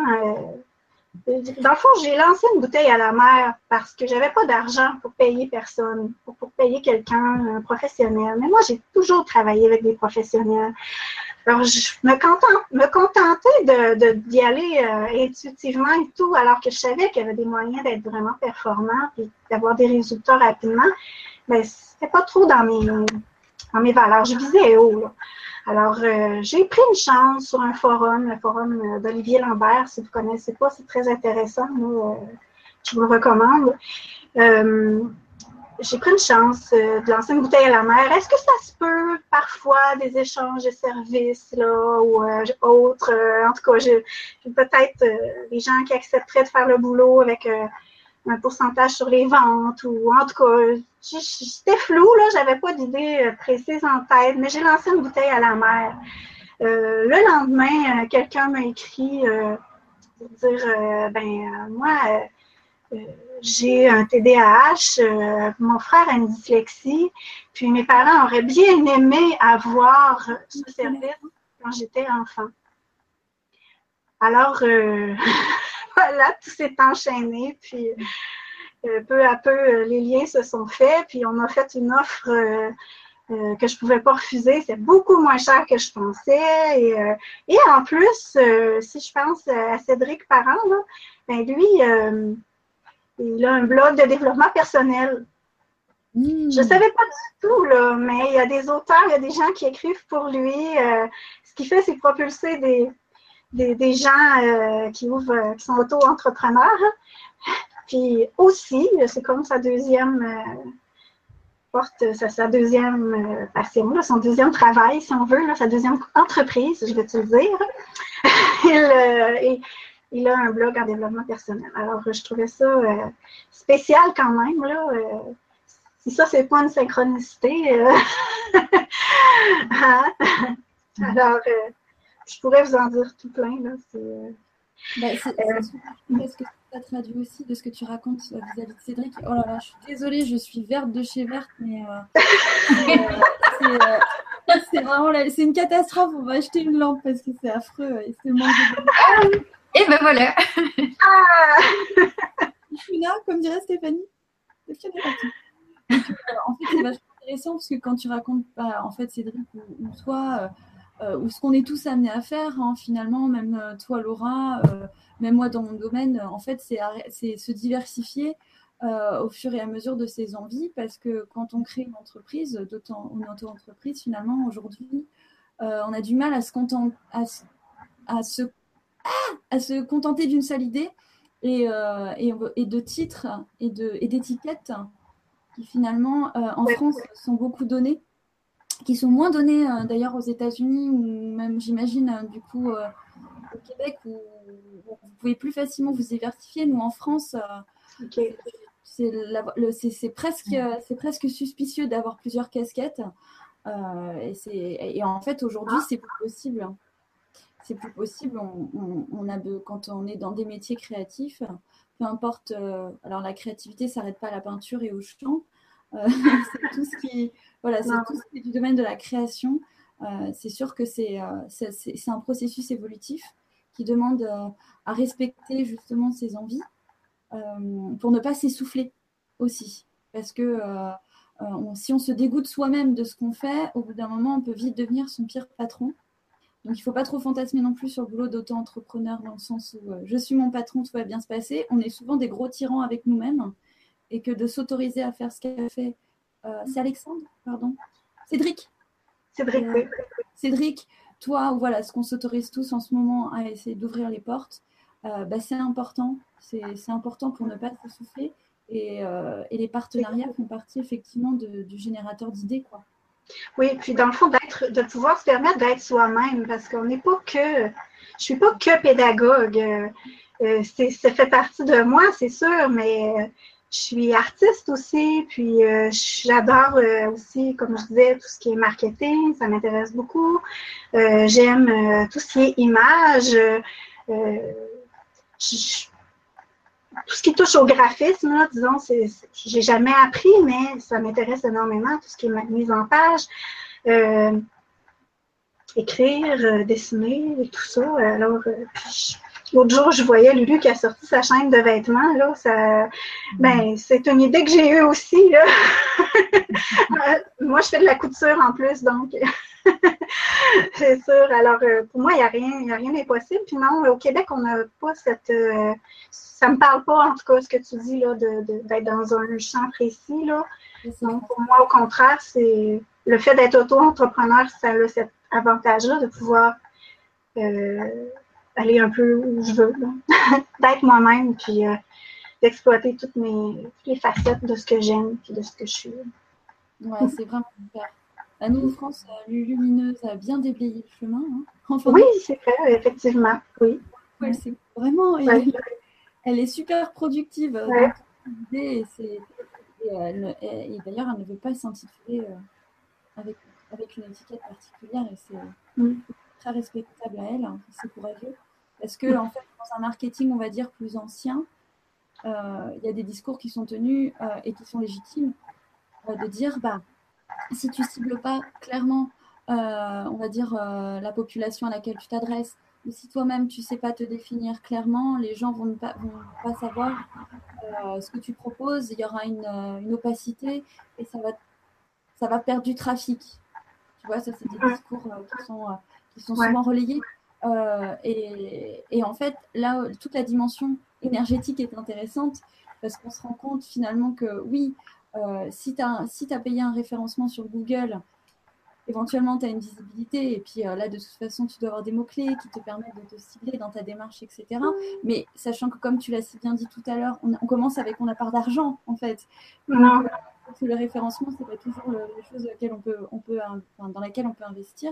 Speaker 2: dans le fond, j'ai lancé une bouteille à la mer parce que j'avais pas d'argent pour payer personne, pour, pour payer quelqu'un, un professionnel. Mais moi, j'ai toujours travaillé avec des professionnels. Alors, je me, contente, me contentais d'y aller euh, intuitivement et tout, alors que je savais qu'il y avait des moyens d'être vraiment performant et d'avoir des résultats rapidement. Mais c'était pas trop dans mes, dans mes valeurs. Je visais haut. Là. Alors, j'ai pris une chance sur un forum, le forum d'Olivier Lambert, si vous ne connaissez pas, c'est très intéressant. je vous le recommande j'ai pris une chance euh, de lancer une bouteille à la mer. Est-ce que ça se peut parfois des échanges de services là, ou euh, autres? Euh, en tout cas, j'ai peut-être des gens qui accepteraient de faire le boulot avec un pourcentage sur les ventes ou en tout cas, c'était flou, là, j'avais pas d'idée précise en tête, mais j'ai lancé une bouteille à la mer. le lendemain, quelqu'un m'a écrit pour dire ben moi j'ai un TDAH, euh, mon frère a une dyslexie, puis mes parents auraient bien aimé avoir ce service quand j'étais enfant. Alors, euh, voilà, tout s'est enchaîné, puis euh, peu à peu, les liens se sont faits, puis on m'a fait une offre que je ne pouvais pas refuser. C'est beaucoup moins cher que je pensais. Et, en plus, si je pense à Cédric Parent, ben lui, il a un blog de développement personnel. Hmm. Je ne savais pas du tout, là, mais il y a des auteurs, il y a des gens qui écrivent pour lui. Euh, ce qu'il fait, c'est propulser des, des, gens euh, qui, ouvrent, qui sont auto-entrepreneurs. Puis aussi, c'est comme sa deuxième euh, porte, sa, sa deuxième passion, son deuxième travail, si on veut, sa deuxième entreprise, je vais te le dire. il, il a un blog en développement personnel. Alors, je trouvais ça euh, spécial quand même. Là, euh, si ça, c'est pas une synchronicité. Euh, hein? Alors, je pourrais vous en dire tout plein. Là,
Speaker 1: ben, ce que ça traduit aussi de ce que tu racontes vis-à-vis de Cédric. Oh là là, je suis désolée, je suis verte de chez verte, mais c'est vraiment c'est une catastrophe. On va acheter une lampe parce que c'est affreux et c'est manque de...
Speaker 3: Et ben voilà.
Speaker 1: ah Je suis là, comme dirait Stéphanie. Euh, en fait, c'est vachement intéressant parce que quand tu racontes, bah, en fait, Cédric ou, toi, euh, euh, ou ce qu'on est tous amenés à faire, hein, finalement, même toi, Laura, même moi dans mon domaine, en fait, c'est se diversifier au fur et à mesure de ses envies parce que quand on crée une entreprise, d'autant une auto-entreprise, finalement, aujourd'hui, on a du mal à se contenter, à, à se à se contenter d'une seule idée et, euh, et, de titres et d'étiquettes qui finalement euh, en France sont beaucoup donnés, qui sont moins donnés euh, d'ailleurs aux États-Unis ou même j'imagine du coup au Québec où, vous pouvez plus facilement vous diversifier. Nous en France, c'est presque, presque suspicieux d'avoir plusieurs casquettes. et, et, en fait aujourd'hui c'est possible c'est plus possible. On, a quand on est dans des métiers créatifs, peu importe. Euh, alors la créativité s'arrête pas à la peinture et au chant. Euh, c'est tout ce qui, voilà, c'est tout ce qui est du domaine de la création. Euh, c'est sûr que c'est c'est un processus évolutif qui demande à respecter justement ses envies pour ne pas s'essouffler aussi. Parce que si on se dégoûte soi-même de ce qu'on fait, au bout d'un moment, on peut vite devenir son pire patron. Donc, il ne faut pas trop fantasmer non plus sur le boulot d'auto-entrepreneur dans le sens où euh, je suis mon patron, tout va bien se passer. On est souvent des gros tyrans avec nous-mêmes et que de s'autoriser à faire ce qu'a fait. Euh, c'est Alexandre, pardon Cédric
Speaker 2: Cédric, oui.
Speaker 1: Cédric, toi, voilà, ce qu'on s'autorise tous en ce moment à essayer d'ouvrir les portes, euh, bah, c'est important. C'est important pour ne pas s'essouffler. Et, et, les partenariats font partie effectivement du générateur d'idées. quoi.
Speaker 2: Oui, puis dans le fond, de pouvoir se permettre d'être soi-même, parce qu'on n'est pas que, je suis pas que pédagogue. Euh, euh, ça fait partie de moi, c'est sûr, mais euh, je suis artiste aussi, puis j'adore aussi, comme je disais, tout ce qui est marketing, ça m'intéresse beaucoup. j'aime tout ce qui est image. Je, tout ce qui touche au graphisme, là, disons, c'est, j'ai jamais appris, mais ça m'intéresse énormément, tout ce qui est mise en page, euh, écrire, euh, dessiner, et tout ça. Alors, euh, l'autre jour, je voyais Lulu qui a sorti sa chaîne de vêtements, là, ça, ben, c'est une idée que j'ai eue aussi, là. Moi, je fais de la couture en plus, donc. c'est sûr. Alors, pour moi, il n'y a rien, a rien d'impossible. Puis non, au Québec, on n'a pas cette, ça me parle pas, en tout cas, ce que tu dis, là, d'être dans un champ précis, là. Donc, pour moi, au contraire, c'est le fait d'être auto-entrepreneur, ça a cet avantage-là de pouvoir aller un peu où je veux, d'être moi-même, puis d'exploiter toutes, mes, les facettes de ce que j'aime et de ce que je suis.
Speaker 1: Ouais, c'est vraiment super. À nous, France, Lumineuse a bien déblayé le chemin.
Speaker 2: Hein. oui, c'est vrai, effectivement. Oui.
Speaker 1: c'est vraiment. Elle, est super productive. et, d'ailleurs, elle ne veut pas s'intituler euh, avec, avec une étiquette particulière et c'est mm. très respectable à elle. Hein, c'est courageux. Parce que, en fait, dans un marketing, on va dire, plus ancien, euh, il y a des discours qui sont tenus euh, et qui sont légitimes euh, de dire bah, si tu cibles pas clairement, on va dire, la population à laquelle tu t'adresses, ou si toi-même tu sais pas te définir clairement, les gens vont pas, vont pas savoir ce que tu proposes, il y aura une, une, opacité et ça va, ça va perdre du trafic. Tu vois, ça c'est des discours qui sont, qui sont souvent relayés. et, et, en fait, là, toute la dimension énergétique est intéressante parce qu'on se rend compte finalement que oui, euh, si tu as, si as payé un référencement sur Google, éventuellement tu as une visibilité et puis euh, là de toute façon tu dois avoir des mots-clés qui te permettent de te cibler dans ta démarche, etc. Mais sachant que comme tu l'as si bien dit tout à l'heure, on, commence avec on a part d'argent en fait. Donc, le référencement, c'est pas toujours les choses on peut, on peut, dans lesquelles on peut investir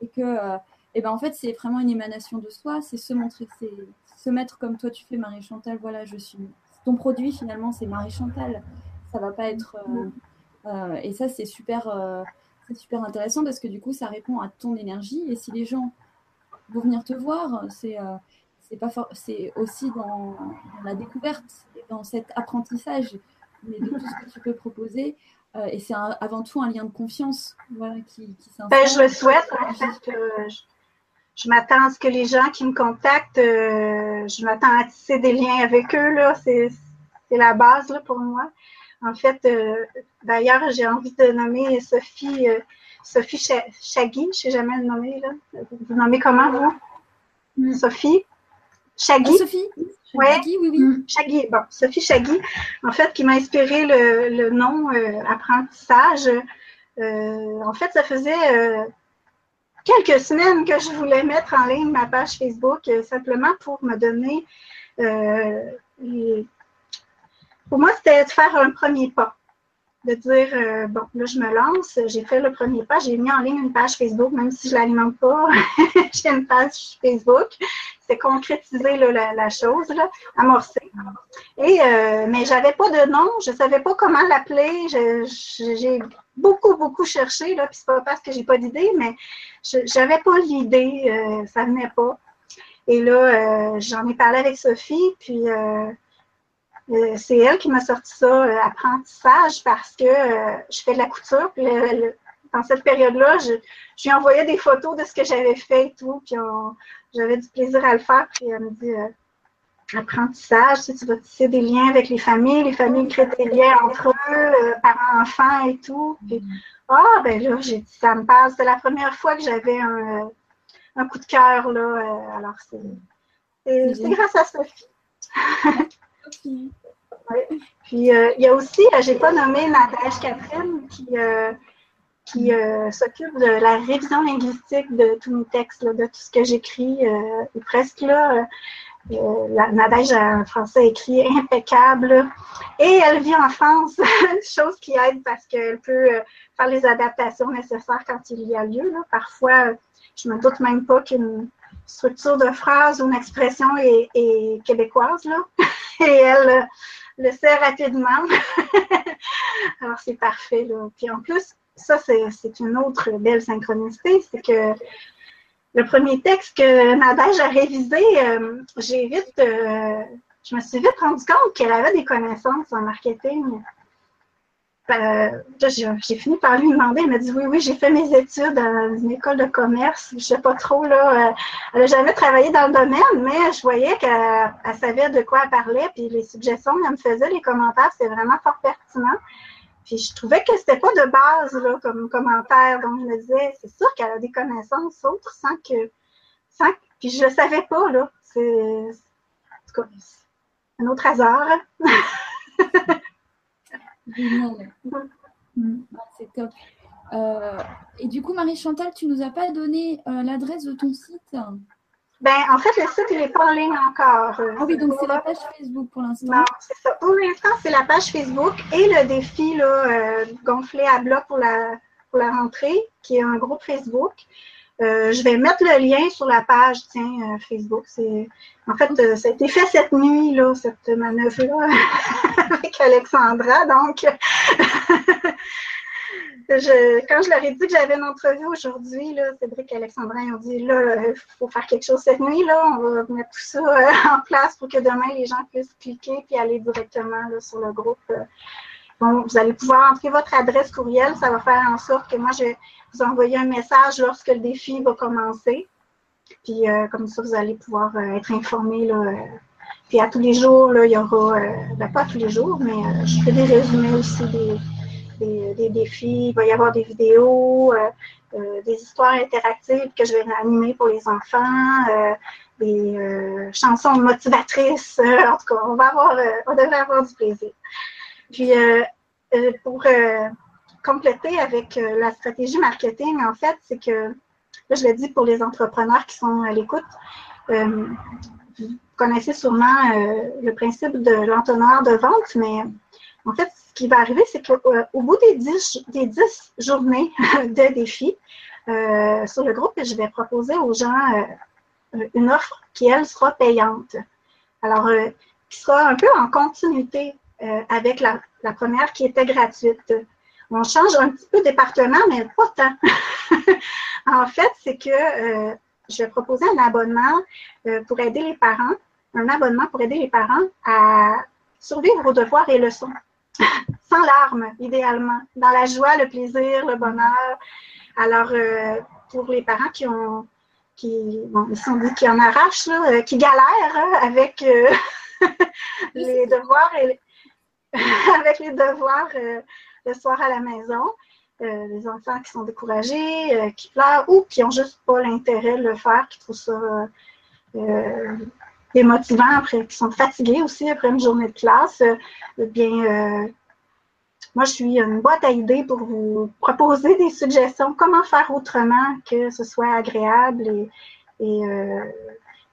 Speaker 1: et que euh, et ben en fait c'est vraiment une émanation de soi, c'est se montrer, c'est se mettre comme toi tu fais Marie Chantal, voilà je suis ton produit finalement c'est Marie Chantal, ça va pas être euh, euh, et ça c'est super euh, super intéressant parce que du coup ça répond à ton énergie et si les gens vont venir te voir c'est aussi dans, la découverte et dans cet apprentissage mais de tout ce que tu peux proposer et c'est avant tout un lien de confiance qui, qui
Speaker 2: ben, je le souhaite fait, je m'attends à ce que les gens qui me contactent, je m'attends à tisser des liens avec eux. C'est, la base là, pour moi. En fait, euh, d'ailleurs, j'ai envie de nommer Sophie, euh, Sophie Chagui. Je ne sais jamais le nommer. Là. Vous nommez comment, vous? Mm. Sophie? Chagui?
Speaker 1: Ah, Sophie?
Speaker 2: Ouais. oui, oui. Mm. Chagui, bon, Sophie Chagui, en fait, qui m'a inspiré le, le nom apprentissage. en fait, ça faisait quelques semaines que je voulais mettre en ligne ma page Facebook euh, simplement pour me donner. Euh, pour moi, c'était de faire un premier pas. De dire, euh, bon, là, je me lance, j'ai fait le premier pas, j'ai mis en ligne une page Facebook, même si je ne l'alimente pas, j'ai une page Facebook. C'est concrétiser la, chose, là, amorcer. Et, mais je n'avais pas de nom, je ne savais pas comment l'appeler. J'ai beaucoup, beaucoup cherché, là, puis c'est pas parce que j'ai pas d'idée, mais j'avais pas l'idée, euh, ça venait pas. Et là, euh, j'en ai parlé avec Sophie, puis euh, c'est elle qui m'a sorti ça, apprentissage, parce que je fais de la couture, puis dans cette période-là, je, je, lui envoyais des photos de ce que j'avais fait et tout, puis j'avais du plaisir à le faire, puis elle me dit apprentissage, tu, vas tisser des liens avec les familles, les familles créent des liens entre eux, euh, parents-enfants et tout. Puis, ah, ben là, j'ai dit, ça me passe. C'est la première fois que j'avais un, un, coup de cœur, là. Euh, alors, c'est grâce à Sophie. Puis, euh, il y a aussi, j'ai pas nommé Nadège Catherine qui, qui s'occupe de la révision linguistique de tous mes textes, de tout ce que j'écris. et presque là, euh, Nadège a un français écrit impeccable et elle vit en France, chose qui aide parce qu'elle peut euh, faire les adaptations nécessaires quand il y a lieu. Parfois, je me doute même pas qu'une structure de phrase ou une expression est, québécoise là. et elle euh, le sait rapidement. Alors c'est parfait. Là. Puis en plus, ça c'est une autre belle synchronicité, c'est que le premier texte que Nadège a révisé, euh, j'ai vite, euh, je me suis vite rendu compte qu'elle avait des connaissances en marketing. Euh, j'ai fini par lui demander, elle m'a dit oui, oui, j'ai fait mes études dans une école de commerce, je sais pas trop, là, elle n'a jamais travaillé dans le domaine, mais je voyais qu'elle savait de quoi elle parlait, puis les suggestions qu'elle me faisait, les commentaires, c'était vraiment fort pertinent. Puis je trouvais que c'était pas de base là, comme commentaire. Donc je me disais, c'est sûr qu'elle a des connaissances autres sans que. Sans, puis je le savais pas, là. C'est. un autre hasard.
Speaker 1: Mm. C'est top. Euh, Et du coup, Marie-Chantal, tu nous as pas donné l'adresse de ton site?
Speaker 2: Ben, en fait, le site, il n'est pas en ligne encore.
Speaker 1: Ah oui, donc c'est la page Facebook pour l'instant.
Speaker 2: Non, c'est ça. Pour l'instant, c'est la page Facebook et le défi là, euh, gonflé à bloc pour la, pour la rentrée, qui est un groupe Facebook. Euh, je vais mettre le lien sur la page, tiens, euh, Facebook. En fait, ça a été fait cette nuit, là, cette manœuvre-là, avec Alexandra. Donc, quand je leur ai dit que j'avais une entrevue aujourd'hui, Cédric et Alexandra ont dit là, il faut faire quelque chose cette nuit, là, on va mettre tout ça euh, en place pour que demain les gens puissent cliquer puis aller directement sur le groupe. Vous allez pouvoir entrer votre adresse courriel, ça va faire en sorte que moi je vais vous envoyer un message lorsque le défi va commencer. Puis euh, comme ça, vous allez pouvoir euh, être informé. Là, puis à tous les jours, là, il y aura, ben, pas tous les jours, mais je fais des résumés aussi des des, défis, il va y avoir des vidéos, euh, euh, des histoires interactives que je vais animer pour les enfants, euh, des chansons motivatrices. en tout cas, on va avoir, on devrait avoir du plaisir. Puis, pour compléter avec la stratégie marketing, en fait, c'est que, là, je le dis pour les entrepreneurs qui sont à l'écoute, vous connaissez sûrement le principe de l'entonnoir de vente, mais en fait, ce qui va arriver, c'est qu'au euh, bout des 10, des journées de défi euh, sur le groupe, je vais proposer aux gens euh, une offre qui, elle, sera payante. Alors, qui sera un peu en continuité avec la, première qui était gratuite. On change un petit peu de département, mais pas tant. en fait, c'est que je vais proposer un abonnement pour aider les parents, un abonnement pour aider les parents à survivre aux devoirs et leçons sans larmes, idéalement, dans la joie, le plaisir, le bonheur. Alors, euh, pour les parents qui ont, qui, bon, ils sont dit qui en arrachent, euh, qui galèrent hein, avec euh, les devoirs et avec les devoirs le soir à la maison, les enfants qui sont découragés, qui pleurent ou qui n'ont juste pas l'intérêt de le faire, qui trouvent ça démotivant après, qui sont fatigués aussi après une journée de classe, bien, moi, je suis une boîte à idées pour vous proposer des suggestions, comment faire autrement que ce soit agréable et, euh,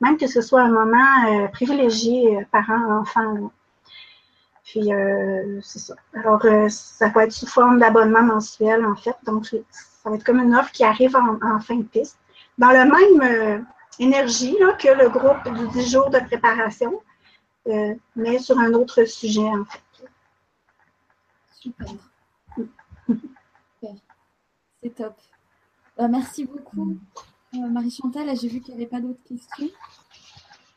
Speaker 2: même que ce soit un moment euh, privilégié euh, parents-enfants. Puis, c'est ça. Alors, ça peut être sous forme d'abonnement mensuel, en fait. Donc, ça va être comme une offre qui arrive en, fin de piste. Dans la même énergie que le groupe du 10 jours de préparation, mais sur un autre sujet, en fait.
Speaker 1: Super. C'est top. Bah, merci beaucoup, euh, Marie-Chantal. J'ai vu qu'il n'y avait pas d'autres questions.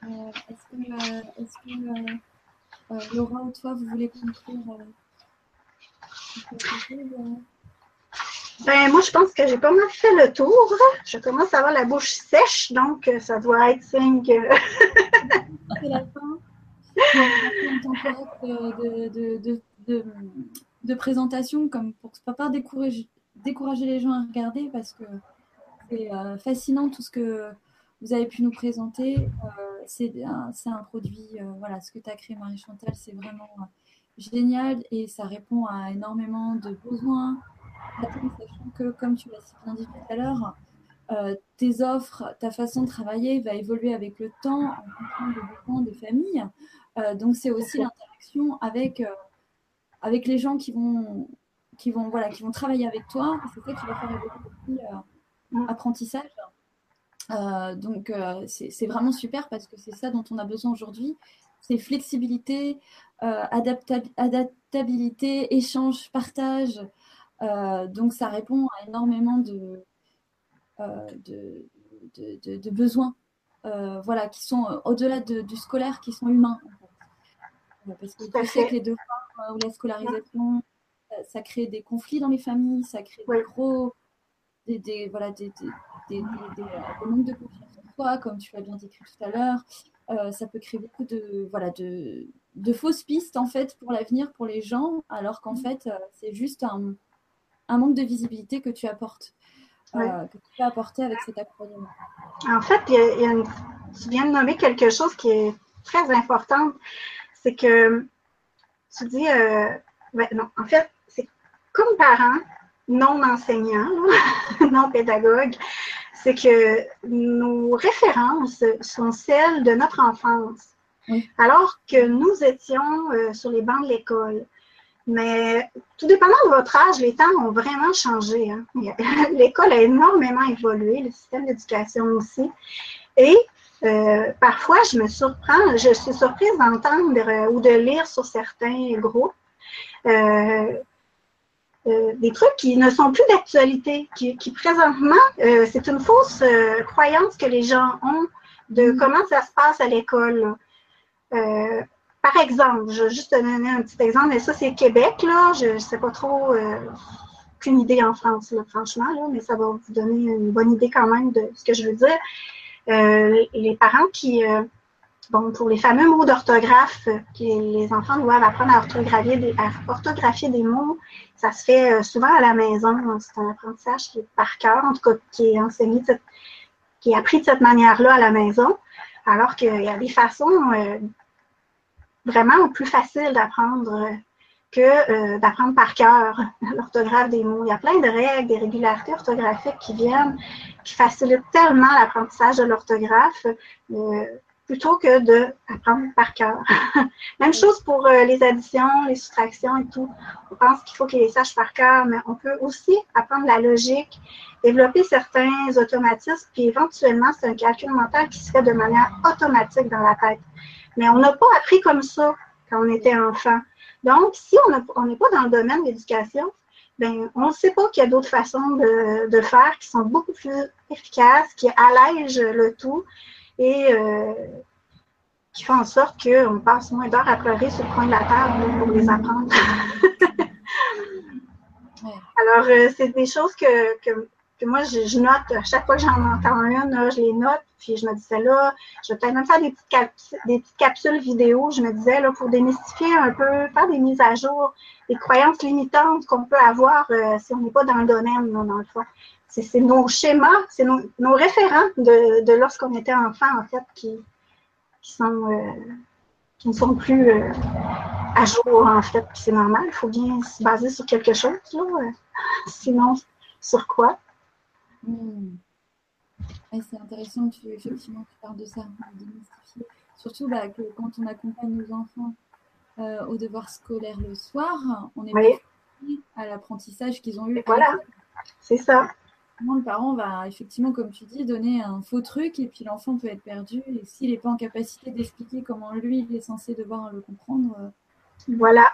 Speaker 1: Euh, est-ce que, euh, Laura ou toi, vous voulez conclure
Speaker 2: ben, moi, je pense que j'ai pas mal fait le tour. Je commence à avoir la bouche sèche, donc ça doit être signe que.
Speaker 1: C'est la fin. de, de, de, de, de présentation comme pour ne pas décourager, décourager les gens à regarder parce que c'est euh, fascinant tout ce que vous avez pu nous présenter. Euh, c'est un, un, produit, euh, voilà, ce que tu as créé Marie-Chantal, c'est vraiment génial et ça répond à énormément de besoins. Sachant que, comme tu l'as si bien dit tout à l'heure, tes offres, ta façon de travailler va évoluer avec le temps en fonction des besoins des familles. donc, c'est aussi l'interaction avec avec les gens qui vont, qui vont, voilà, qui vont travailler avec toi. C'est ça qui va faire évoluer euh, apprentissage. Euh, donc, euh, c'est vraiment super parce que c'est ça dont on a besoin aujourd'hui. C'est flexibilité, adaptabilité, échange, partage. donc, ça répond à énormément de, de, de, besoins voilà, qui sont au-delà du scolaire, qui sont humains. Parce que tu sais que les devoirs ou la scolarisation, ça, crée des conflits dans les familles, ça crée des gros, des, des, voilà, des, des, manques de confiance en soi, comme tu l'as bien décrit tout à l'heure. Euh, ça peut créer beaucoup de, voilà, de, de, fausses pistes en fait pour l'avenir pour les gens, alors qu'en mm. fait euh, c'est juste un, un, manque de visibilité que tu apportes, euh, que tu peux apporter avec cet accompagnement.
Speaker 2: En fait, il y a, tu viens de nommer quelque chose qui est très important, c'est que tu dis, euh, non, en fait, c'est comme parent, non enseignant, non pédagogue, c'est que nos références sont celles de notre enfance, alors que nous étions euh, sur les bancs de l'école. Mais tout dépendant de votre âge, les temps ont vraiment changé. Hein. L'école a énormément évolué, le système d'éducation aussi. Et euh, parfois, je me surprends, je suis surprise d'entendre euh, ou de lire sur certains groupes euh, des trucs qui ne sont plus d'actualité, qui, présentement, c'est une fausse croyance que les gens ont de mm. comment ça se passe à l'école. par exemple, je vais juste te donner un petit exemple, mais ça c'est Québec, là, je ne sais pas trop, qu'une idée en France, franchement, là, mais ça va vous donner une bonne idée quand même de ce que je veux dire. Euh, les parents qui, euh, bon, pour les fameux mots d'orthographe, euh, que les enfants doivent apprendre à orthographier des, mots, ça se fait souvent à la maison. C'est un apprentissage qui est par cœur, en tout cas qui est enseigné, qui est appris de cette manière-là à la maison, alors qu'il y a des façons vraiment plus faciles d'apprendre que euh, d'apprendre par cœur l'orthographe des mots. Il y a plein de règles, des régularités orthographiques qui viennent, qui facilitent tellement l'apprentissage de l'orthographe euh, plutôt que d'apprendre par cœur. Même chose pour euh, les additions, les soustractions et tout. On pense qu'il faut qu'ils les sachent par cœur, mais on peut aussi apprendre la logique, développer certains automatismes, puis éventuellement, c'est un calcul mental qui se fait de manière automatique dans la tête. Mais on n'a pas appris comme ça quand on était enfant. Donc, si on n'est pas dans le domaine de l'éducation, ben, on ne sait pas qu'il y a d'autres façons de, faire qui sont beaucoup plus efficaces, qui allègent le tout et euh, qui font en sorte qu'on passe moins d'heures à pleurer sur le coin de la table pour les apprendre. Alors, euh, c'est des choses que, que, moi, je, note à chaque fois que j'en entends une, je les note, puis je me disais là, je vais peut-être même faire des petites, capsules, des petites capsules vidéo, je me disais là, pour démystifier un peu, faire des mises à jour, des croyances limitantes qu'on peut avoir euh, si on n'est pas dans le domaine, dans le fond. C'est nos schémas, c'est nos, référents de, lorsqu'on était enfant, en fait, qui, qui sont euh, qui ne sont plus euh, à jour, en fait. C'est normal, il faut bien se baser sur quelque chose, là. sinon, sur quoi?
Speaker 1: Hmm c'est intéressant tu, effectivement tu parles de ça, de. Surtout bah, que quand on accompagne nos enfants euh, au devoir scolaire le soir, on est oui. à l'apprentissage qu'ils ont eu.
Speaker 2: Voilà, c'est ça.
Speaker 1: Le parent va effectivement, comme tu dis, donner un faux truc et puis l'enfant peut être perdu. Et s'il n'est pas en capacité d'expliquer comment lui il est censé devoir le comprendre. Euh,
Speaker 2: voilà.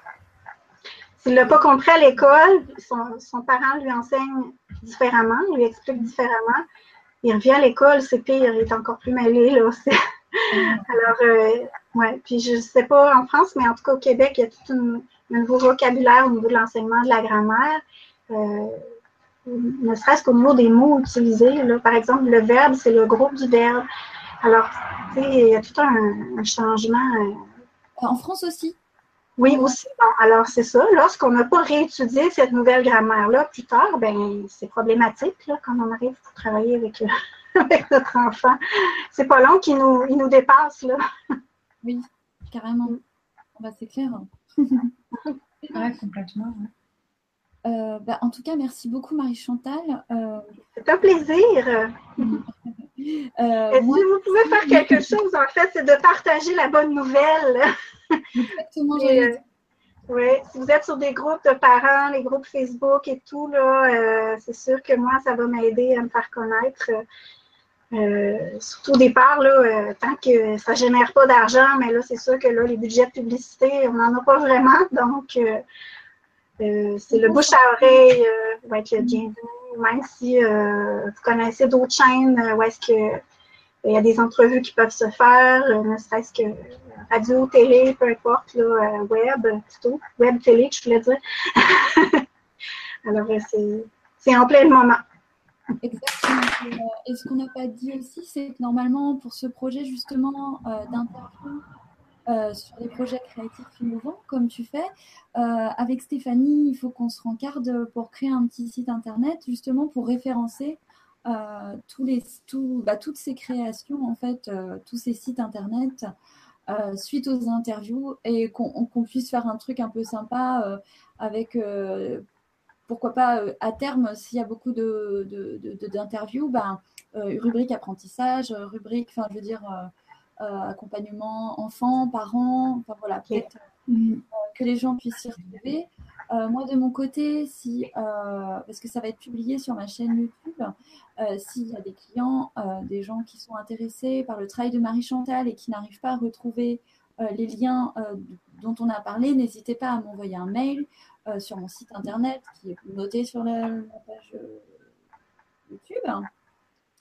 Speaker 2: S'il ne l'a pas compris à l'école, son, son, parent lui enseigne différemment, lui explique différemment il revient à l'école, c'est pire, il est encore plus mêlé. Là. Alors, euh, ouais. Puis je ne sais pas en France, mais en tout cas au Québec, il y a tout un, nouveau vocabulaire au niveau de l'enseignement de la grammaire. Euh, ne serait-ce qu'au niveau des mots utilisés. Là. Par exemple, le verbe, c'est le groupe du verbe. Alors, tu sais, il y a tout un, changement. Euh.
Speaker 1: En France aussi?
Speaker 2: Oui, aussi. alors, c'est ça. Lorsqu'on n'a pas réétudié cette nouvelle grammaire-là plus tard, ben c'est problématique là, quand on arrive pour travailler avec, euh, avec notre enfant. C'est pas long qu'il nous, il nous dépasse. Là.
Speaker 1: Oui, carrément. Bah, c'est clair.
Speaker 3: ouais, complètement.
Speaker 1: Euh, bah, en tout cas, merci beaucoup Marie-Chantal.
Speaker 2: Euh... C'est un plaisir. Euh, si vous pouvez faire quelque chose, en fait, c'est de partager la bonne nouvelle. Exactement. Oui, si vous êtes sur des groupes de parents, les groupes Facebook et tout, là, c'est sûr que moi, ça va m'aider à me faire connaître. surtout au départ, là, tant que ça ne génère pas d'argent, mais là, c'est sûr que là, les budgets de publicité, on n'en a pas vraiment. Donc, c'est le bouche à oreille va être le bienvenu même si euh, vous connaissez d'autres chaînes euh, où est-ce que il y a des entrevues qui peuvent se faire, euh, ne serait-ce que radio, télé, peu importe, là, web, plutôt, web, télé, je voulais dire. Alors, c'est en plein moment.
Speaker 1: Exactement. Et ce qu'on n'a pas dit aussi, c'est que normalement, pour ce projet justement d'interview, euh, sur des projets créatifs innovants, comme tu fais. Euh, avec Stéphanie, il faut qu'on se rencarde pour créer un petit site internet, justement pour référencer euh, tous les, bah, toutes ces créations, en fait, tous ces sites internet. suite aux interviews et qu'on puisse faire un truc un peu sympa avec pourquoi pas à terme, s'il y a beaucoup d'interviews, de, ben, rubrique apprentissage, rubrique, enfin, je veux dire, accompagnement enfants, parents, enfin voilà, peut-être que les gens puissent s'y retrouver. Euh, moi, de mon côté, si, euh, parce que ça va être publié sur ma chaîne YouTube, euh, s'il y a des clients, des gens qui sont intéressés par le travail de Marie Chantal et qui n'arrivent pas à retrouver les liens dont on a parlé, n'hésitez pas à m'envoyer un mail sur mon site internet qui est noté sur la, page YouTube.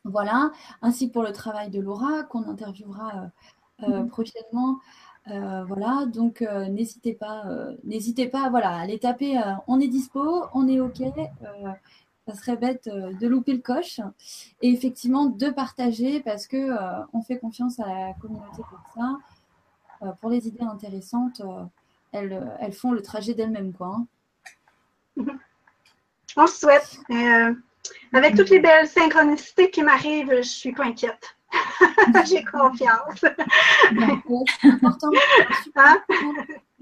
Speaker 1: Voilà, ainsi que pour le travail de Laura qu'on interviewera mm-hmm. prochainement. Euh, voilà, donc euh, n'hésitez pas, euh, n'hésitez pas, voilà, à aller taper. on est dispo, on est ok. ça serait bête de louper le coche et effectivement de partager parce que on fait confiance à la communauté pour ça. pour les idées intéressantes, elles, elles, font le trajet d'elles-mêmes, quoi.
Speaker 2: Hein. On souhaite. Avec toutes les belles synchronicités qui m'arrivent, je suis pas inquiète. J'ai confiance. C'est important.
Speaker 1: Hein?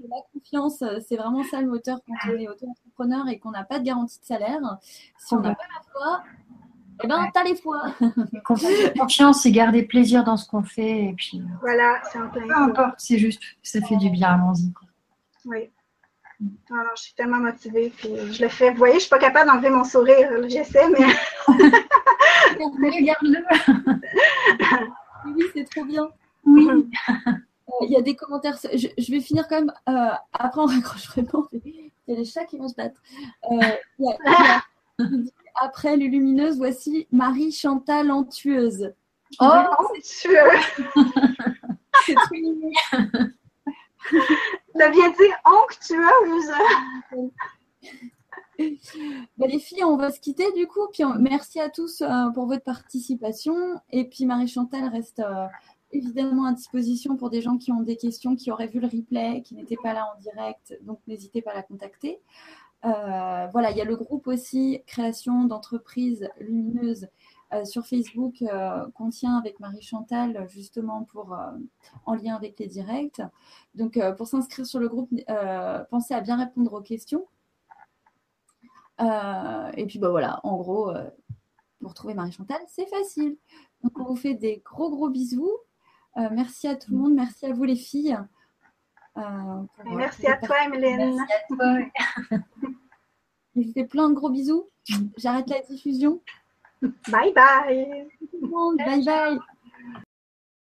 Speaker 1: La confiance, c'est vraiment ça le moteur quand on est auto-entrepreneur et qu'on n'a pas de garantie de salaire. Si on n'a pas la foi, eh ben, t'as les fois.
Speaker 3: Confiance et garder plaisir dans ce qu'on fait. Et puis,
Speaker 2: voilà, c'est un
Speaker 3: peu importe, c'est juste, ça fait du bien, allons-y.
Speaker 2: Oui. Alors, je suis tellement motivée, puis je le fais. Vous voyez, je ne suis pas capable d'enlever mon sourire. J'essaie, mais.
Speaker 1: Regarde-le. oui, c'est trop bien. Oui. Euh, il y a des commentaires. Je, vais finir quand même. Euh, après, on raccroche vraiment. Il y a les chats qui vont se battre. Euh, après les lumineuses, voici Marie Chantal Antueuse.
Speaker 2: Oh, Antueuse C'est trop mignon. Ça vient dire onctueuse.
Speaker 1: Bah, les filles, on va se quitter du coup. Puis merci à tous euh, pour votre participation. Et puis Marie-Chantal reste euh, évidemment à disposition pour des gens qui ont des questions, qui auraient vu le replay, qui n'étaient pas là en direct. Donc n'hésitez pas à la contacter. Euh, voilà, il y a le groupe aussi création d'entreprises lumineuses sur Facebook qu'on tient avec Marie-Chantal justement pour en lien avec les directs. Donc pour s'inscrire sur le groupe, pensez à bien répondre aux questions. Euh, et puis bah voilà, en gros, euh, pour trouver Marie-Chantal, c'est facile. Donc on vous fait des gros gros bisous. Euh, merci à tout le monde, merci à vous les filles.
Speaker 2: merci à toi, Emeline. Merci à toi.
Speaker 1: Je vous fais plein de gros bisous. J'arrête la diffusion.
Speaker 2: Bye bye.
Speaker 1: Bye bye.